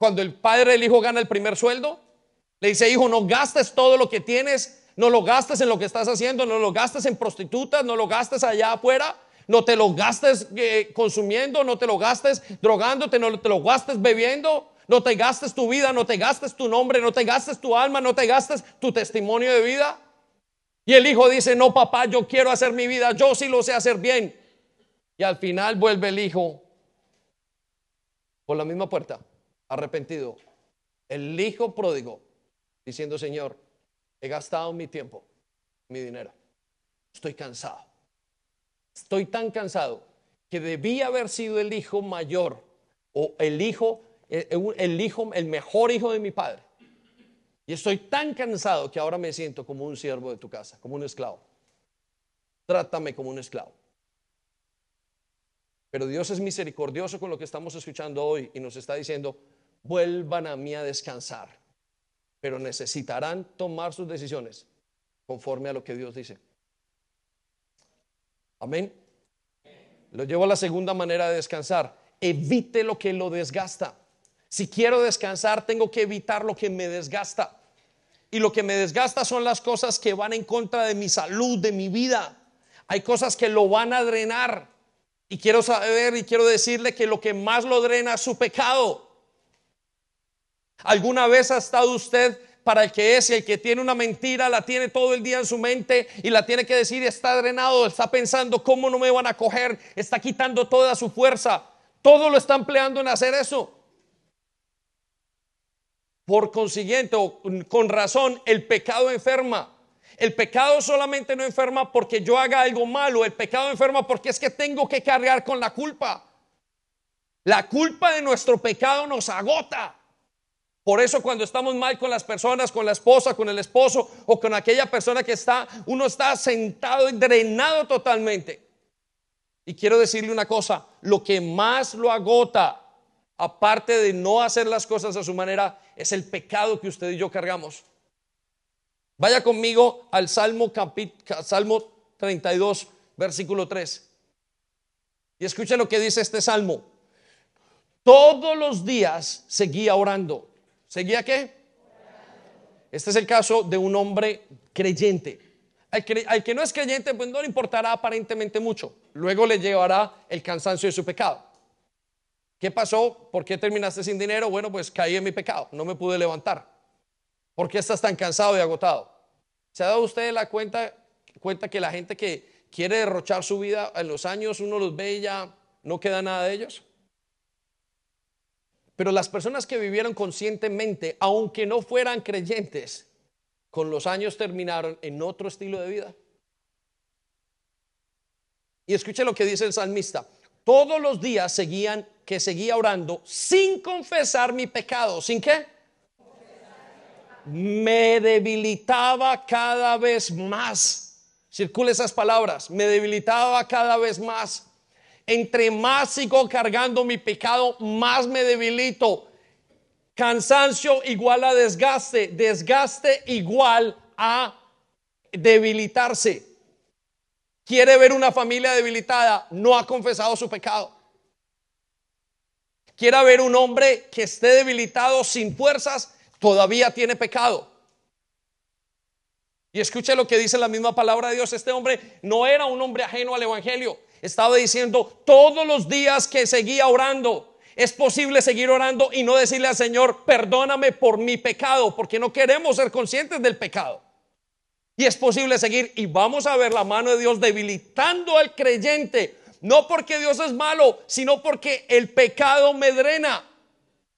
Cuando el padre del hijo gana el primer sueldo, le dice, hijo, no gastes todo lo que tienes, no lo gastes en lo que estás haciendo, no lo gastes en prostitutas, no lo gastes allá afuera, no te lo gastes eh, consumiendo, no te lo gastes drogándote, no te lo gastes bebiendo, no te gastes tu vida, no te gastes tu nombre, no te gastes tu alma, no te gastes tu testimonio de vida. Y el hijo dice, no papá, yo quiero hacer mi vida, yo sí lo sé hacer bien. Y al final vuelve el hijo por la misma puerta, arrepentido. El hijo pródigo, diciendo, Señor, he gastado mi tiempo, mi dinero. Estoy cansado. Estoy tan cansado que debía haber sido el hijo mayor o el hijo eh, eh, el hijo, el mejor hijo de mi padre. Y estoy tan cansado que ahora me siento como un siervo de tu casa, como un esclavo. Trátame como un esclavo. Pero Dios es misericordioso con lo que estamos escuchando hoy y nos está diciendo, vuelvan a mí a descansar, pero necesitarán tomar sus decisiones conforme a lo que Dios dice. Amén. Lo llevo a la segunda manera de descansar. Evite lo que lo desgasta. Si quiero descansar, tengo que evitar lo que me desgasta. Y lo que me desgasta son las cosas que van en contra de mi salud, de mi vida. Hay cosas que lo van a drenar. Y quiero saber y quiero decirle que lo que más lo drena es su pecado. ¿Alguna vez ha estado usted para el que es y el que tiene una mentira la tiene todo el día en su mente y la tiene que decir está drenado, está pensando cómo no me van a coger, está quitando toda su fuerza. Todo lo está empleando en hacer eso. Por consiguiente, o con razón, el pecado enferma. El pecado solamente no enferma porque yo haga algo malo, el pecado enferma porque es que tengo que cargar con la culpa. La culpa de nuestro pecado nos agota. Por eso cuando estamos mal con las personas, con la esposa, con el esposo o con aquella persona que está, uno está sentado y drenado totalmente. Y quiero decirle una cosa, lo que más lo agota, aparte de no hacer las cosas a su manera, es el pecado que usted y yo cargamos. Vaya conmigo al Salmo, Salmo 32, versículo 3. Y escuche lo que dice este Salmo. Todos los días seguía orando. ¿Seguía qué? Este es el caso de un hombre creyente. Al que, no es creyente, pues no le importará aparentemente mucho. Luego le llevará el cansancio de su pecado. ¿Qué pasó? ¿Por qué terminaste sin dinero? Bueno, pues caí en mi pecado, no me pude levantar. ¿Por qué estás tan cansado y agotado? ¿Se ha dado usted la cuenta, cuenta que la gente que quiere derrochar su vida en los años, uno los ve y ya no queda nada de ellos? Pero las personas que vivieron conscientemente, aunque no fueran creyentes, con los años terminaron en otro estilo de vida. Y escuche lo que dice el salmista. Todos los días seguían que seguía orando sin confesar mi pecado. ¿Sin qué? Me debilitaba cada vez más. Circula esas palabras. Me debilitaba cada vez más. Entre más sigo cargando mi pecado, más me debilito. Cansancio igual a desgaste. Desgaste igual a debilitarse. Quiere ver una familia debilitada, no ha confesado su pecado. Quiere ver un hombre que esté debilitado sin fuerzas, todavía tiene pecado. Y escuche lo que dice la misma palabra de Dios. Este hombre no era un hombre ajeno al Evangelio. Estaba diciendo todos los días que seguía orando. Es posible seguir orando y no decirle al Señor, perdóname por mi pecado, porque no queremos ser conscientes del pecado. Y es posible seguir y vamos a ver la mano de Dios debilitando al creyente, no porque Dios es malo, sino porque el pecado me drena.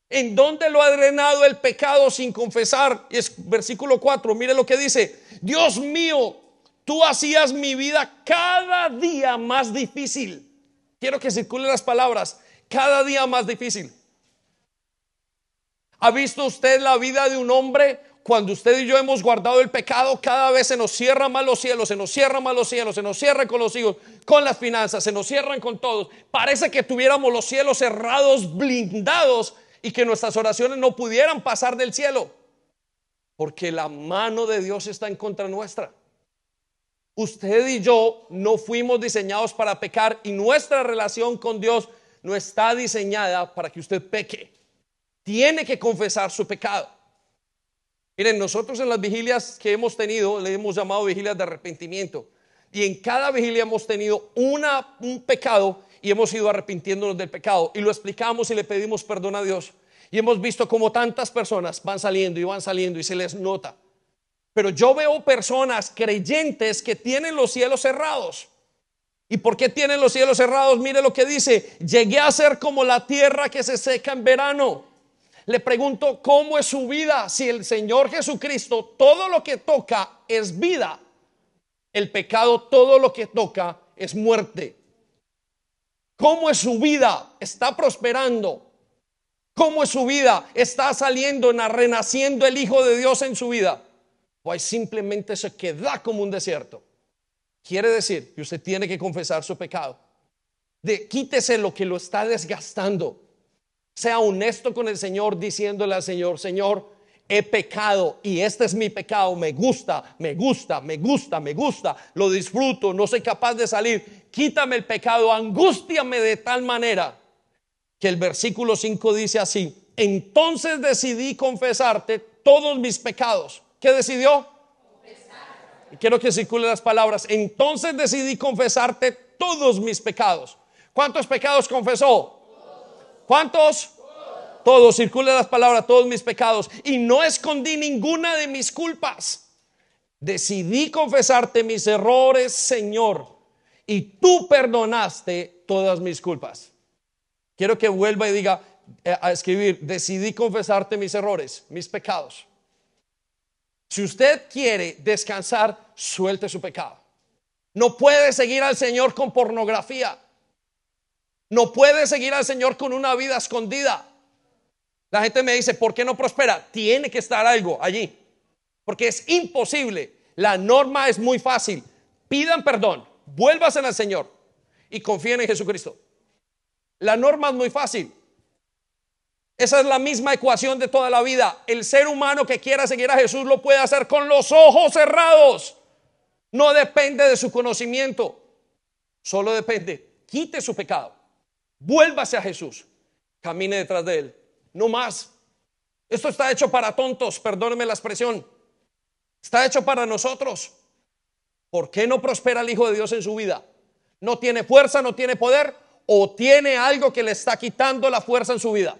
¿En dónde lo ha drenado el pecado sin confesar? Es versículo 4, mire lo que dice. Dios mío, tú hacías mi vida cada día más difícil. Quiero que circulen las palabras, cada día más difícil. ¿Ha visto usted la vida de un hombre cuando usted y yo hemos guardado el pecado, cada vez se nos cierran más los cielos, se nos cierran más los cielos, se nos cierran con los hijos, con las finanzas, se nos cierran con todos. Parece que tuviéramos los cielos cerrados, blindados y que nuestras oraciones no pudieran pasar del cielo. Porque la mano de Dios está en contra nuestra. Usted y yo no fuimos diseñados para pecar y nuestra relación con Dios no está diseñada para que usted peque. Tiene que confesar su pecado. Miren, nosotros en las vigilias que hemos tenido, le hemos llamado vigilias de arrepentimiento. Y en cada vigilia hemos tenido una, un pecado y hemos ido arrepintiéndonos del pecado y lo explicamos y le pedimos perdón a Dios. Y hemos visto como tantas personas van saliendo y van saliendo y se les nota. Pero yo veo personas creyentes que tienen los cielos cerrados. ¿Y por qué tienen los cielos cerrados? Mire lo que dice, llegué a ser como la tierra que se seca en verano. Le pregunto, ¿cómo es su vida? Si el Señor Jesucristo, todo lo que toca es vida, el pecado, todo lo que toca es muerte. ¿Cómo es su vida? ¿Está prosperando? ¿Cómo es su vida? ¿Está saliendo, renaciendo el Hijo de Dios en su vida? O simplemente se queda como un desierto. Quiere decir que usted tiene que confesar su pecado. De, quítese lo que lo está desgastando. Sea honesto con el Señor diciéndole al Señor, Señor, he pecado y este es mi pecado, me gusta, me gusta, me gusta, me gusta, lo disfruto, no soy capaz de salir, quítame el pecado, angústiame de tal manera que el versículo 5 dice así, entonces decidí confesarte todos mis pecados. ¿Qué decidió? Y quiero que circulen las palabras, entonces decidí confesarte todos mis pecados. ¿Cuántos pecados confesó? ¿Cuántos? Todos, circula las palabras, todos mis pecados. Y no escondí ninguna de mis culpas. Decidí confesarte mis errores, Señor. Y tú perdonaste todas mis culpas. Quiero que vuelva y diga eh, a escribir, decidí confesarte mis errores, mis pecados. Si usted quiere descansar, suelte su pecado. No puede seguir al Señor con pornografía. No puede seguir al Señor con una vida escondida. La gente me dice, ¿por qué no prospera? Tiene que estar algo allí. Porque es imposible. La norma es muy fácil. Pidan perdón, vuélvasen al Señor y confíen en Jesucristo. La norma es muy fácil. Esa es la misma ecuación de toda la vida. El ser humano que quiera seguir a Jesús lo puede hacer con los ojos cerrados. No depende de su conocimiento. Solo depende. Quite su pecado Vuélvase a Jesús. Camine detrás de Él. No más. Esto está hecho para tontos, perdóneme la expresión. Está hecho para nosotros. ¿Por qué no prospera el Hijo de Dios en su vida? ¿No tiene fuerza, no tiene poder? ¿O tiene algo que le está quitando la fuerza en su vida?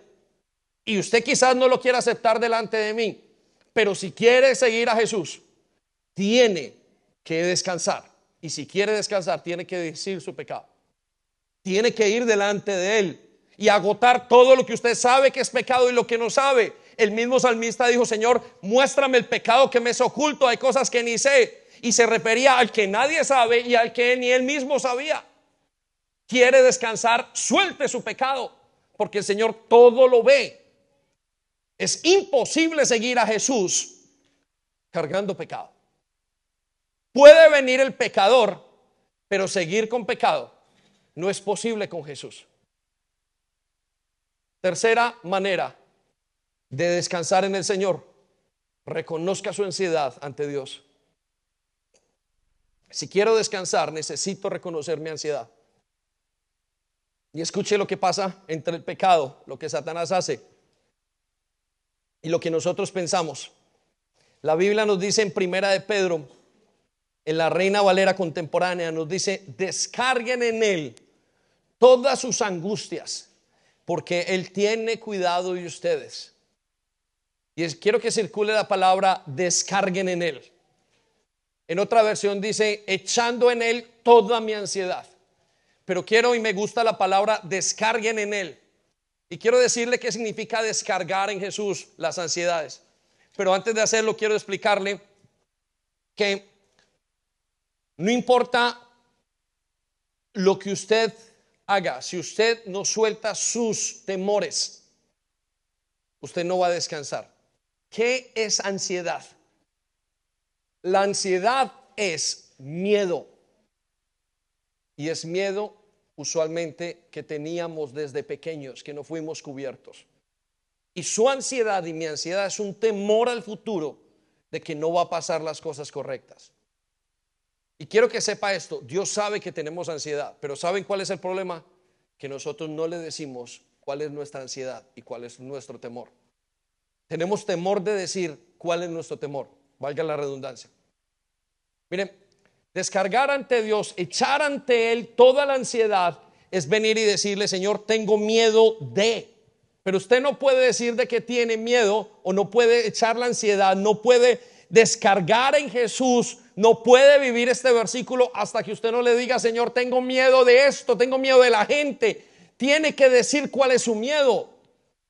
Y usted quizás no lo quiera aceptar delante de mí. Pero si quiere seguir a Jesús, tiene que descansar. Y si quiere descansar, tiene que decir su pecado tiene que ir delante de Él y agotar todo lo que usted sabe que es pecado y lo que no sabe El mismo salmista dijo, Señor, muéstrame el pecado que me es oculto, hay cosas que ni sé. Y se refería al que nadie sabe y al que ni él mismo sabía. Quiere descansar, suelte su pecado, porque el Señor todo lo ve. Es imposible seguir a Jesús cargando pecado. Puede venir el pecador, pero seguir con pecado no es posible con Jesús. Tercera manera de descansar en el Señor. Reconozca su ansiedad ante Dios. Si quiero descansar, necesito reconocer mi ansiedad. Y escuche lo que pasa entre el pecado, lo que Satanás hace, y lo que nosotros pensamos. La Biblia nos dice en Primera de Pedro, en la Reina Valera contemporánea, nos dice, descarguen en él todas sus angustias porque Él tiene cuidado de ustedes. Y quiero que circule la palabra descarguen en Él. En otra versión dice, echando en Él toda mi ansiedad. Pero quiero y me gusta la palabra descarguen en Él. Y quiero decirle qué significa descargar en Jesús las ansiedades. Pero antes de hacerlo, quiero explicarle que no importa lo que usted haga, si usted no suelta sus temores, usted no va a descansar. ¿Qué es ansiedad? La ansiedad es miedo. Y es miedo usualmente que teníamos desde pequeños, que no fuimos cubiertos. Y su ansiedad y mi ansiedad es un temor al futuro de que no va a pasar las cosas correctas. Y quiero que sepa esto, Dios sabe que tenemos ansiedad, pero ¿saben cuál es el problema? Que nosotros no le decimos cuál es nuestra ansiedad y cuál es nuestro temor. Tenemos temor de decir cuál es nuestro temor, valga la redundancia. Miren, descargar ante Dios, echar ante Él toda la ansiedad es venir y decirle, Señor, tengo miedo de. Pero usted no puede decir de que tiene miedo o no puede echar la ansiedad, no puede descargar en Jesús no puede vivir este versículo hasta que usted no le diga, Señor, tengo miedo de esto, tengo miedo de la gente. Tiene que decir cuál es su miedo.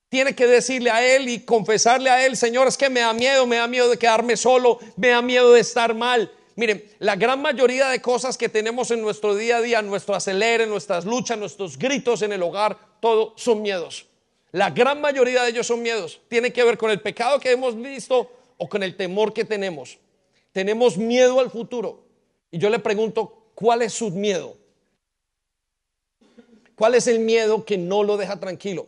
Tiene que decirle a Él y confesarle a Él, Señor, es que me da miedo, me da miedo de quedarme solo, me da miedo de estar mal. Miren, la gran mayoría de cosas que tenemos en nuestro día a día, nuestro acelere, nuestras luchas, nuestros gritos en el hogar, todo son miedos. La gran mayoría de ellos son miedos. Tiene que ver con el pecado que hemos visto o con el temor que tenemos. Tenemos miedo al futuro. Y yo le pregunto, ¿cuál es su miedo? ¿Cuál es el miedo que no lo deja tranquilo?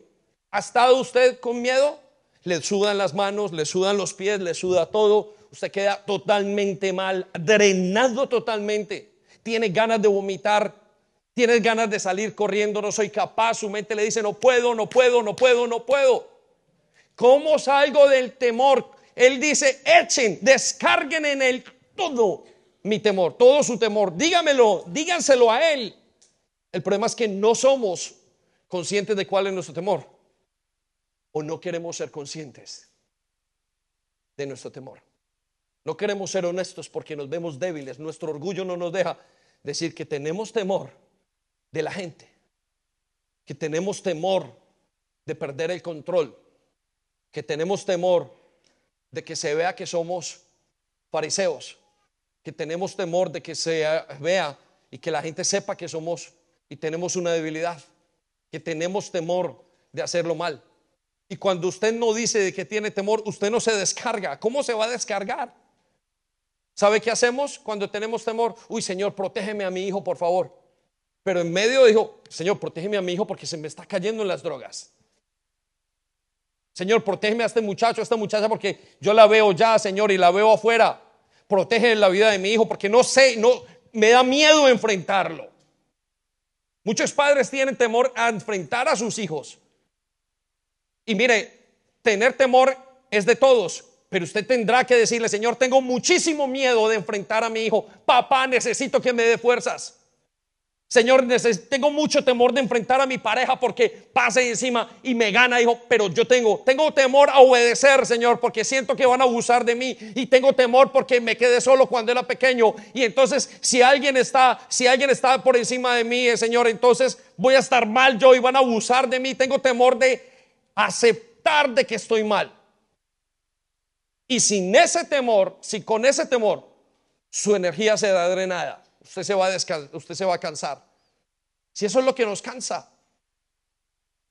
¿Ha estado usted con miedo? Le sudan las manos, le sudan los pies, le suda todo. Usted queda totalmente mal, drenado totalmente. Tiene ganas de vomitar, tiene ganas de salir corriendo, no soy capaz. Su mente le dice, no puedo, no puedo, no puedo, no puedo. ¿Cómo salgo del temor? Él dice, echen, descarguen en él todo mi temor, todo su temor. Dígamelo, díganselo a él. El problema es que no somos conscientes de cuál es nuestro temor. O no queremos ser conscientes de nuestro temor. No queremos ser honestos porque nos vemos débiles. Nuestro orgullo no nos deja decir que tenemos temor de la gente. Que tenemos temor de perder el control. Que tenemos temor de que se vea que somos fariseos, que tenemos temor de que se vea y que la gente sepa que somos y tenemos una debilidad, que tenemos temor de hacerlo mal. Y cuando usted no dice de que tiene temor, usted no se descarga. ¿Cómo se va a descargar? ¿Sabe qué hacemos cuando tenemos temor? Uy, Señor, protégeme a mi hijo, por favor. Pero en medio dijo, Señor, protégeme a mi hijo porque se me está cayendo en las drogas. Señor, protégeme a este muchacho, a esta muchacha, porque yo la veo ya, Señor, y la veo afuera. Protege la vida de mi hijo, porque no sé, no, me da miedo enfrentarlo. Muchos padres tienen temor a enfrentar a sus hijos. Y mire, tener temor es de todos, pero usted tendrá que decirle, Señor, tengo muchísimo miedo de enfrentar a mi hijo. Papá, necesito que me dé fuerzas. Señor, tengo mucho temor de enfrentar a mi pareja porque pase encima y me gana, hijo, pero yo tengo, tengo temor a obedecer, Señor, porque siento que van a abusar de mí y tengo temor porque me quedé solo cuando era pequeño y entonces si alguien está, si alguien está por encima de mí, eh, Señor, entonces voy a estar mal yo y van a abusar de mí. Tengo temor de aceptar de que estoy mal. Y sin ese temor, si con ese temor su energía se da drenada, usted se va a usted se va a cansar. Si eso es lo que nos cansa,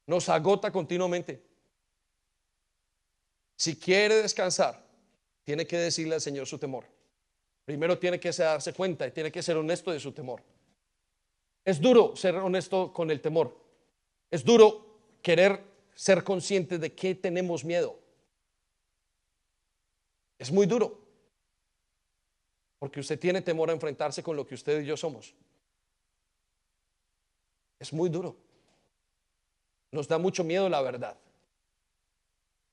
nos agota continuamente. Si quiere descansar, tiene que decirle al Señor su temor. Primero tiene que darse cuenta y tiene que ser honesto de su temor. Es duro ser honesto con el temor. Es duro querer ser consciente de que tenemos miedo. Es muy duro. Porque usted tiene temor a enfrentarse con lo que usted y yo somos. Es muy duro. Nos da mucho miedo la verdad.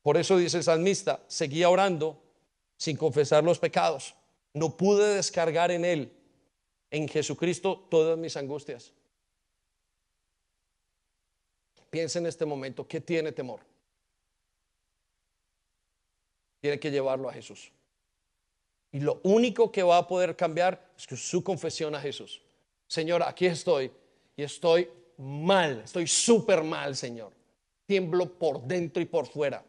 Por eso dice el salmista, seguía orando sin confesar los pecados. No pude descargar en él, en Jesucristo, todas mis angustias. Piensa en este momento, ¿qué tiene temor? Tiene que llevarlo a Jesús. Y lo único que va a poder cambiar es que su confesión a Jesús. Señor, aquí estoy y estoy mal, estoy súper mal, Señor. Tiemblo por dentro y por fuera.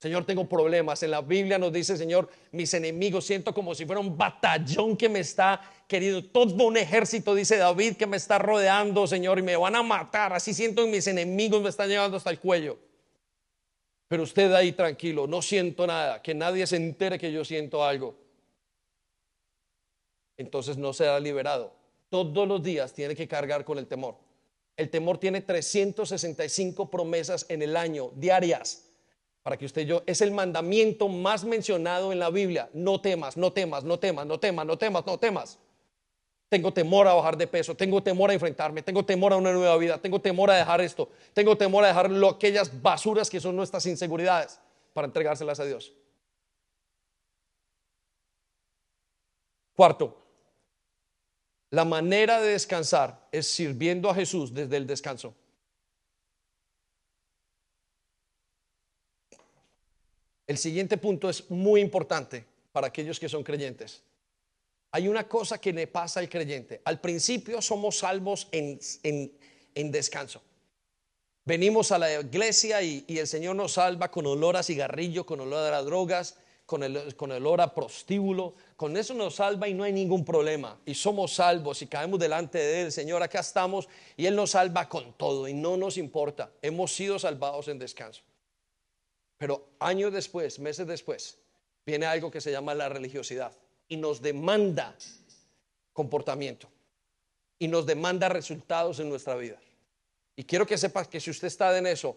Señor, tengo problemas. En la Biblia nos dice, Señor, mis enemigos, siento como si fuera un batallón que me está querido, todo un ejército, dice David, que me está rodeando, Señor, y me van a matar. Así siento que mis enemigos me están llevando hasta el cuello. Pero usted ahí tranquilo, no siento nada, que nadie se entere que yo siento algo. Entonces no será liberado. Todos los días tiene que cargar con el temor. El temor tiene 365 promesas en el año, diarias para que usted yo, es el mandamiento más mencionado en la Biblia. No temas, no temas, no temas, no temas, no temas, no temas. Tengo temor a bajar de peso, tengo temor a enfrentarme, tengo temor a una nueva vida, tengo temor a dejar esto, tengo temor a dejar aquellas basuras que son nuestras inseguridades para entregárselas a Dios. Cuarto, la manera de descansar es sirviendo a Jesús desde el descanso. El siguiente punto es muy importante para aquellos que son creyentes. Hay una cosa que le pasa al creyente. Al principio somos salvos en, descanso. Venimos a la iglesia y, el Señor nos salva con olor a cigarrillo, con olor a drogas, con el, con olor a prostíbulo. Con eso nos salva y no hay ningún problema. Y somos salvos y caemos delante de Él. Señor, acá estamos y Él nos salva con todo y no nos importa. Hemos sido salvados en descanso. Pero años después, meses después, viene algo que se llama la religiosidad y nos demanda comportamiento y nos demanda resultados en nuestra vida. Y quiero que sepa que si usted está en eso,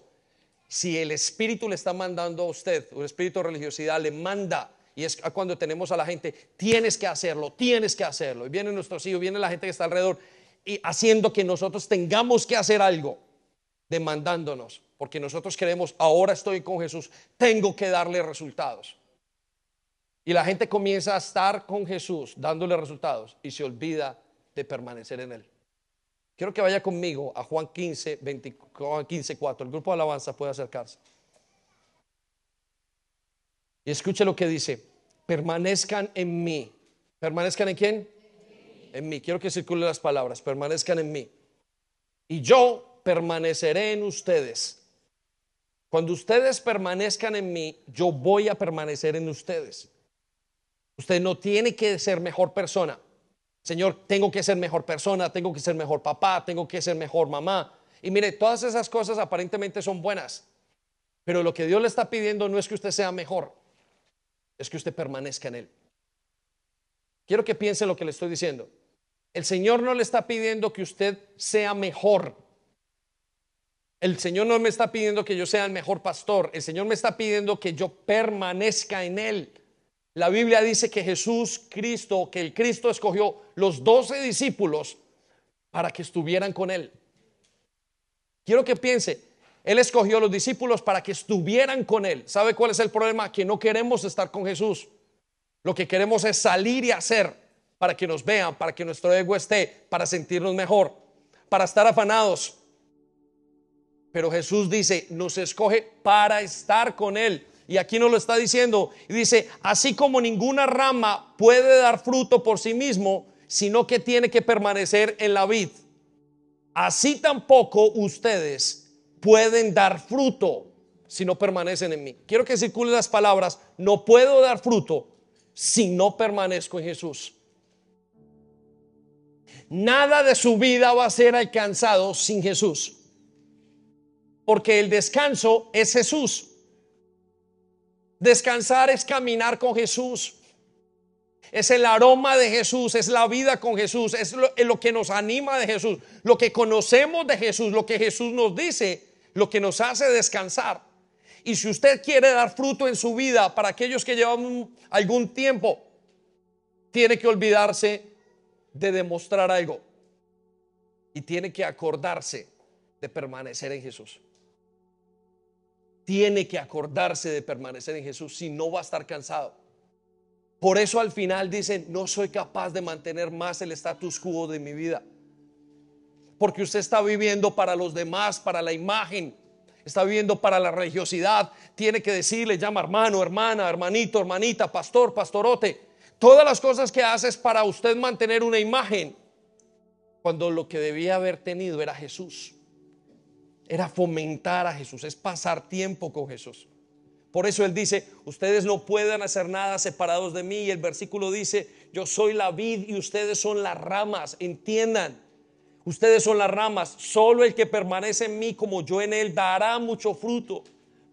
si el Espíritu le está mandando a usted, un espíritu de religiosidad le manda, y es cuando tenemos a la gente, tienes que hacerlo, tienes que hacerlo. Y vienen nuestros hijos, viene la gente que está alrededor, y haciendo que nosotros tengamos que hacer algo, demandándonos porque nosotros queremos, ahora estoy con Jesús, tengo que darle resultados. Y la gente comienza a estar con Jesús dándole resultados y se olvida de permanecer en Él. Quiero que vaya conmigo a Juan 15, 20, Juan 15, 4. El grupo de alabanza puede acercarse. Y escuche lo que dice. Permanezcan en mí. ¿Permanezcan en quién? En mí. Quiero que circule las palabras. Permanezcan en mí. Y yo permaneceré en ustedes. Cuando ustedes permanezcan en mí, yo voy a permanecer en ustedes. Usted no tiene que ser mejor persona. Señor, tengo que ser mejor persona, tengo que ser mejor papá, tengo que ser mejor mamá. Y mire, todas esas cosas aparentemente son buenas. Pero lo que Dios le está pidiendo no es que usted sea mejor, es que usted permanezca en Él. Quiero que piense lo que le estoy diciendo. El Señor no le está pidiendo que usted sea mejor. El Señor no me está pidiendo que yo sea el mejor pastor, el Señor me está pidiendo que yo permanezca en Él. La Biblia dice que Jesús Cristo, que el Cristo escogió los doce discípulos para que estuvieran con Él. Quiero que piense, Él escogió a los discípulos para que estuvieran con Él. ¿Sabe cuál es el problema? Que no queremos estar con Jesús. Lo que queremos es salir y hacer para que nos vean, para que nuestro ego esté, para sentirnos mejor, para estar afanados pero Jesús dice, nos escoge para estar con Él. Y aquí nos lo está diciendo. Y dice, así como ninguna rama puede dar fruto por sí mismo, sino que tiene que permanecer en la vid. Así tampoco ustedes pueden dar fruto si no permanecen en mí. Quiero que circulen las palabras, no puedo dar fruto si no permanezco en Jesús. Nada de su vida va a ser alcanzado sin Jesús. Porque el descanso es Jesús. Descansar es caminar con Jesús. Es el aroma de Jesús, es la vida con Jesús, es lo, que nos anima de Jesús, lo que conocemos de Jesús, lo que Jesús nos dice, lo que nos hace descansar. Y si usted quiere dar fruto en su vida para aquellos que llevan algún tiempo, tiene que olvidarse de demostrar algo. Y tiene que acordarse de permanecer en Jesús. Tiene que acordarse de permanecer en Jesús, si no va a estar cansado. Por eso al final dicen, no soy capaz de mantener más el status quo de mi vida. Porque usted está viviendo para los demás, para la imagen, está viviendo para la religiosidad, tiene que decirle, llama hermano, hermana, hermanito, hermanita, pastor, pastorote. Todas las cosas que haces para usted mantener una imagen, cuando lo que debía haber tenido era Jesús. Era fomentar a Jesús, es pasar tiempo con Jesús. Por eso Él dice, ustedes no pueden hacer nada separados de mí. Y el versículo dice, yo soy la vid y ustedes son las ramas. Entiendan, Ustedes son las ramas, solo el que permanece en mí como yo en él dará mucho fruto,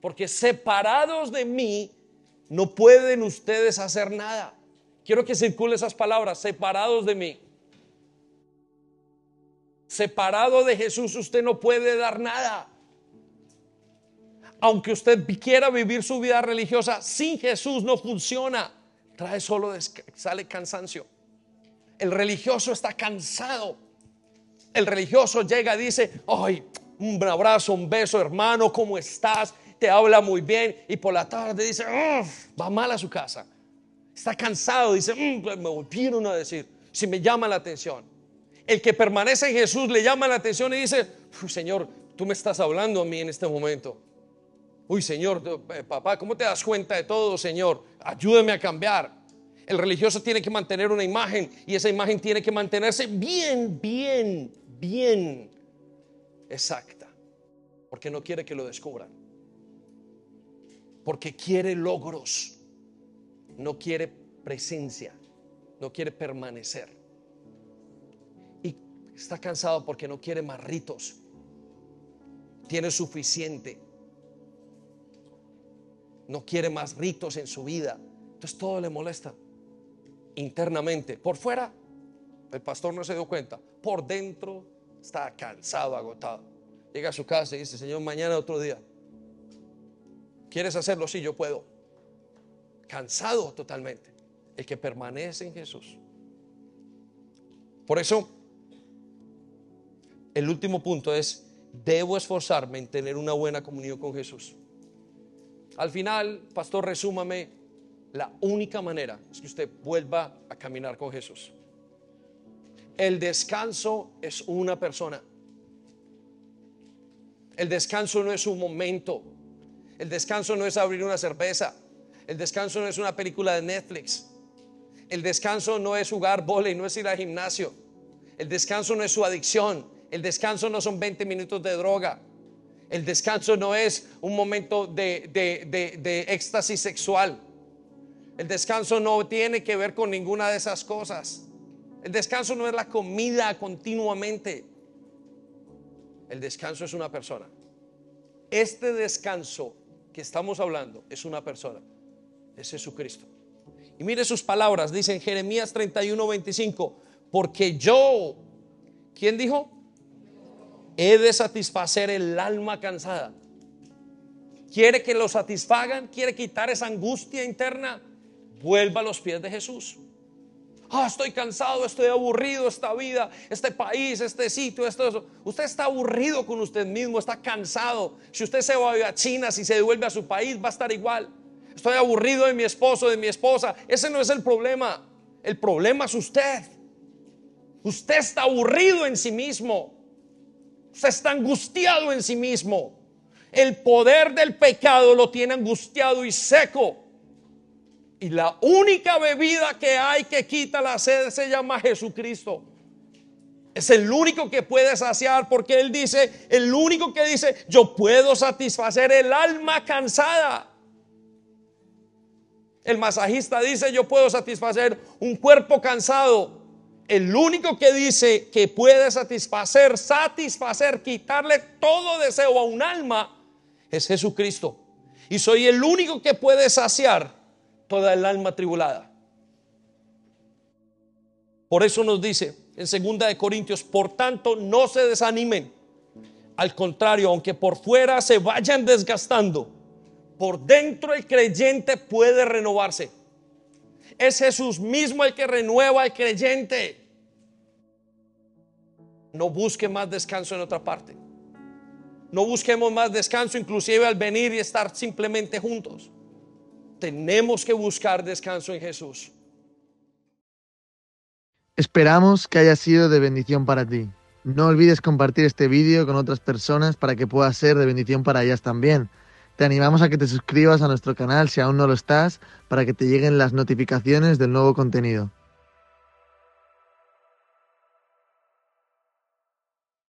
porque separados de mí no pueden ustedes hacer nada. Quiero que circule esas palabras, separados de mí. Separado de Jesús usted no puede dar nada. Aunque usted quiera vivir su vida religiosa, sin Jesús no funciona. Trae solo, sale cansancio. El religioso está cansado el religioso llega y dice, ay, un abrazo, un beso, hermano, ¿cómo estás? Te habla muy bien y por la tarde dice, va mal a su casa. Está cansado, dice, mm, pues me volvieron a decir, si me llama la atención. El que permanece en Jesús le llama la atención y dice, Señor, tú me estás hablando a mí en este momento. Uy, Señor, eh, papá, ¿cómo te das cuenta de todo, Señor? Ayúdame a cambiar. El religioso tiene que mantener una imagen y esa imagen tiene que mantenerse bien, bien, bien exacta. Porque no quiere que lo descubran. Porque quiere logros. No quiere presencia. No quiere permanecer. Está cansado porque no quiere más ritos. Tiene suficiente. No quiere más ritos en su vida. Entonces todo le molesta internamente. Por fuera, el pastor no se dio cuenta. Por dentro está cansado, agotado. Llega a su casa y dice, Señor, mañana otro día. ¿Quieres hacerlo? Sí, yo puedo. Cansado totalmente. El que permanece en Jesús. Por eso, el último punto es, debo esforzarme en tener una buena comunión con Jesús. Al final, pastor, resúmame la única manera es que usted vuelva a caminar con Jesús. El descanso es una persona. El descanso no es un momento. El descanso no es abrir una cerveza. El descanso no es una película de Netflix. El descanso no es jugar volei, no es ir al gimnasio. El descanso no es su adicción. El descanso no son 20 minutos de droga. El descanso no es un momento de, de, de éxtasis sexual. El descanso no tiene que ver con ninguna de esas cosas. El descanso no es la comida continuamente. El descanso es una persona. Este descanso que estamos hablando es una persona. Es Jesucristo. Y mire sus palabras, dice en Jeremías 31, 25, porque yo, ¿quién dijo? He de satisfacer el alma cansada. ¿Quiere que lo satisfagan? ¿Quiere quitar esa angustia interna? vuelva a los pies de Jesús. Ah, estoy cansado, estoy aburrido, esta vida, este país, este sitio, esto, Usted está aburrido con usted mismo, está cansado. Si usted se va a China, si se devuelve a su país, va a estar igual. Estoy aburrido de mi esposo, de mi esposa. Ese no es el problema. El problema es usted. Usted está aburrido en sí mismo. Usted está angustiado en sí mismo. El poder del pecado lo tiene angustiado y seco. Y la única bebida que hay que quita la sed se llama Jesucristo. Es el único que puede saciar porque Él dice, el único que dice, yo puedo satisfacer el alma cansada. El masajista dice, yo puedo satisfacer un cuerpo cansado. El único que dice que puede satisfacer, satisfacer, quitarle todo deseo a un alma es Jesucristo. Y soy el único que puede saciar toda el alma tribulada. Por eso nos dice en segunda de Corintios, por tanto, no se desanimen. Al contrario, aunque por fuera se vayan desgastando, por dentro el creyente puede renovarse. Es Jesús mismo el que renueva al creyente. No busque más descanso en otra parte. No busquemos más descanso, inclusive al venir y estar simplemente juntos. Tenemos que buscar descanso en Jesús. Esperamos que haya sido de bendición para ti. No olvides compartir este vídeo con otras personas para que pueda ser de bendición para ellas también. Te animamos a que te suscribas a nuestro canal si aún no lo estás, para que te lleguen las notificaciones del nuevo contenido.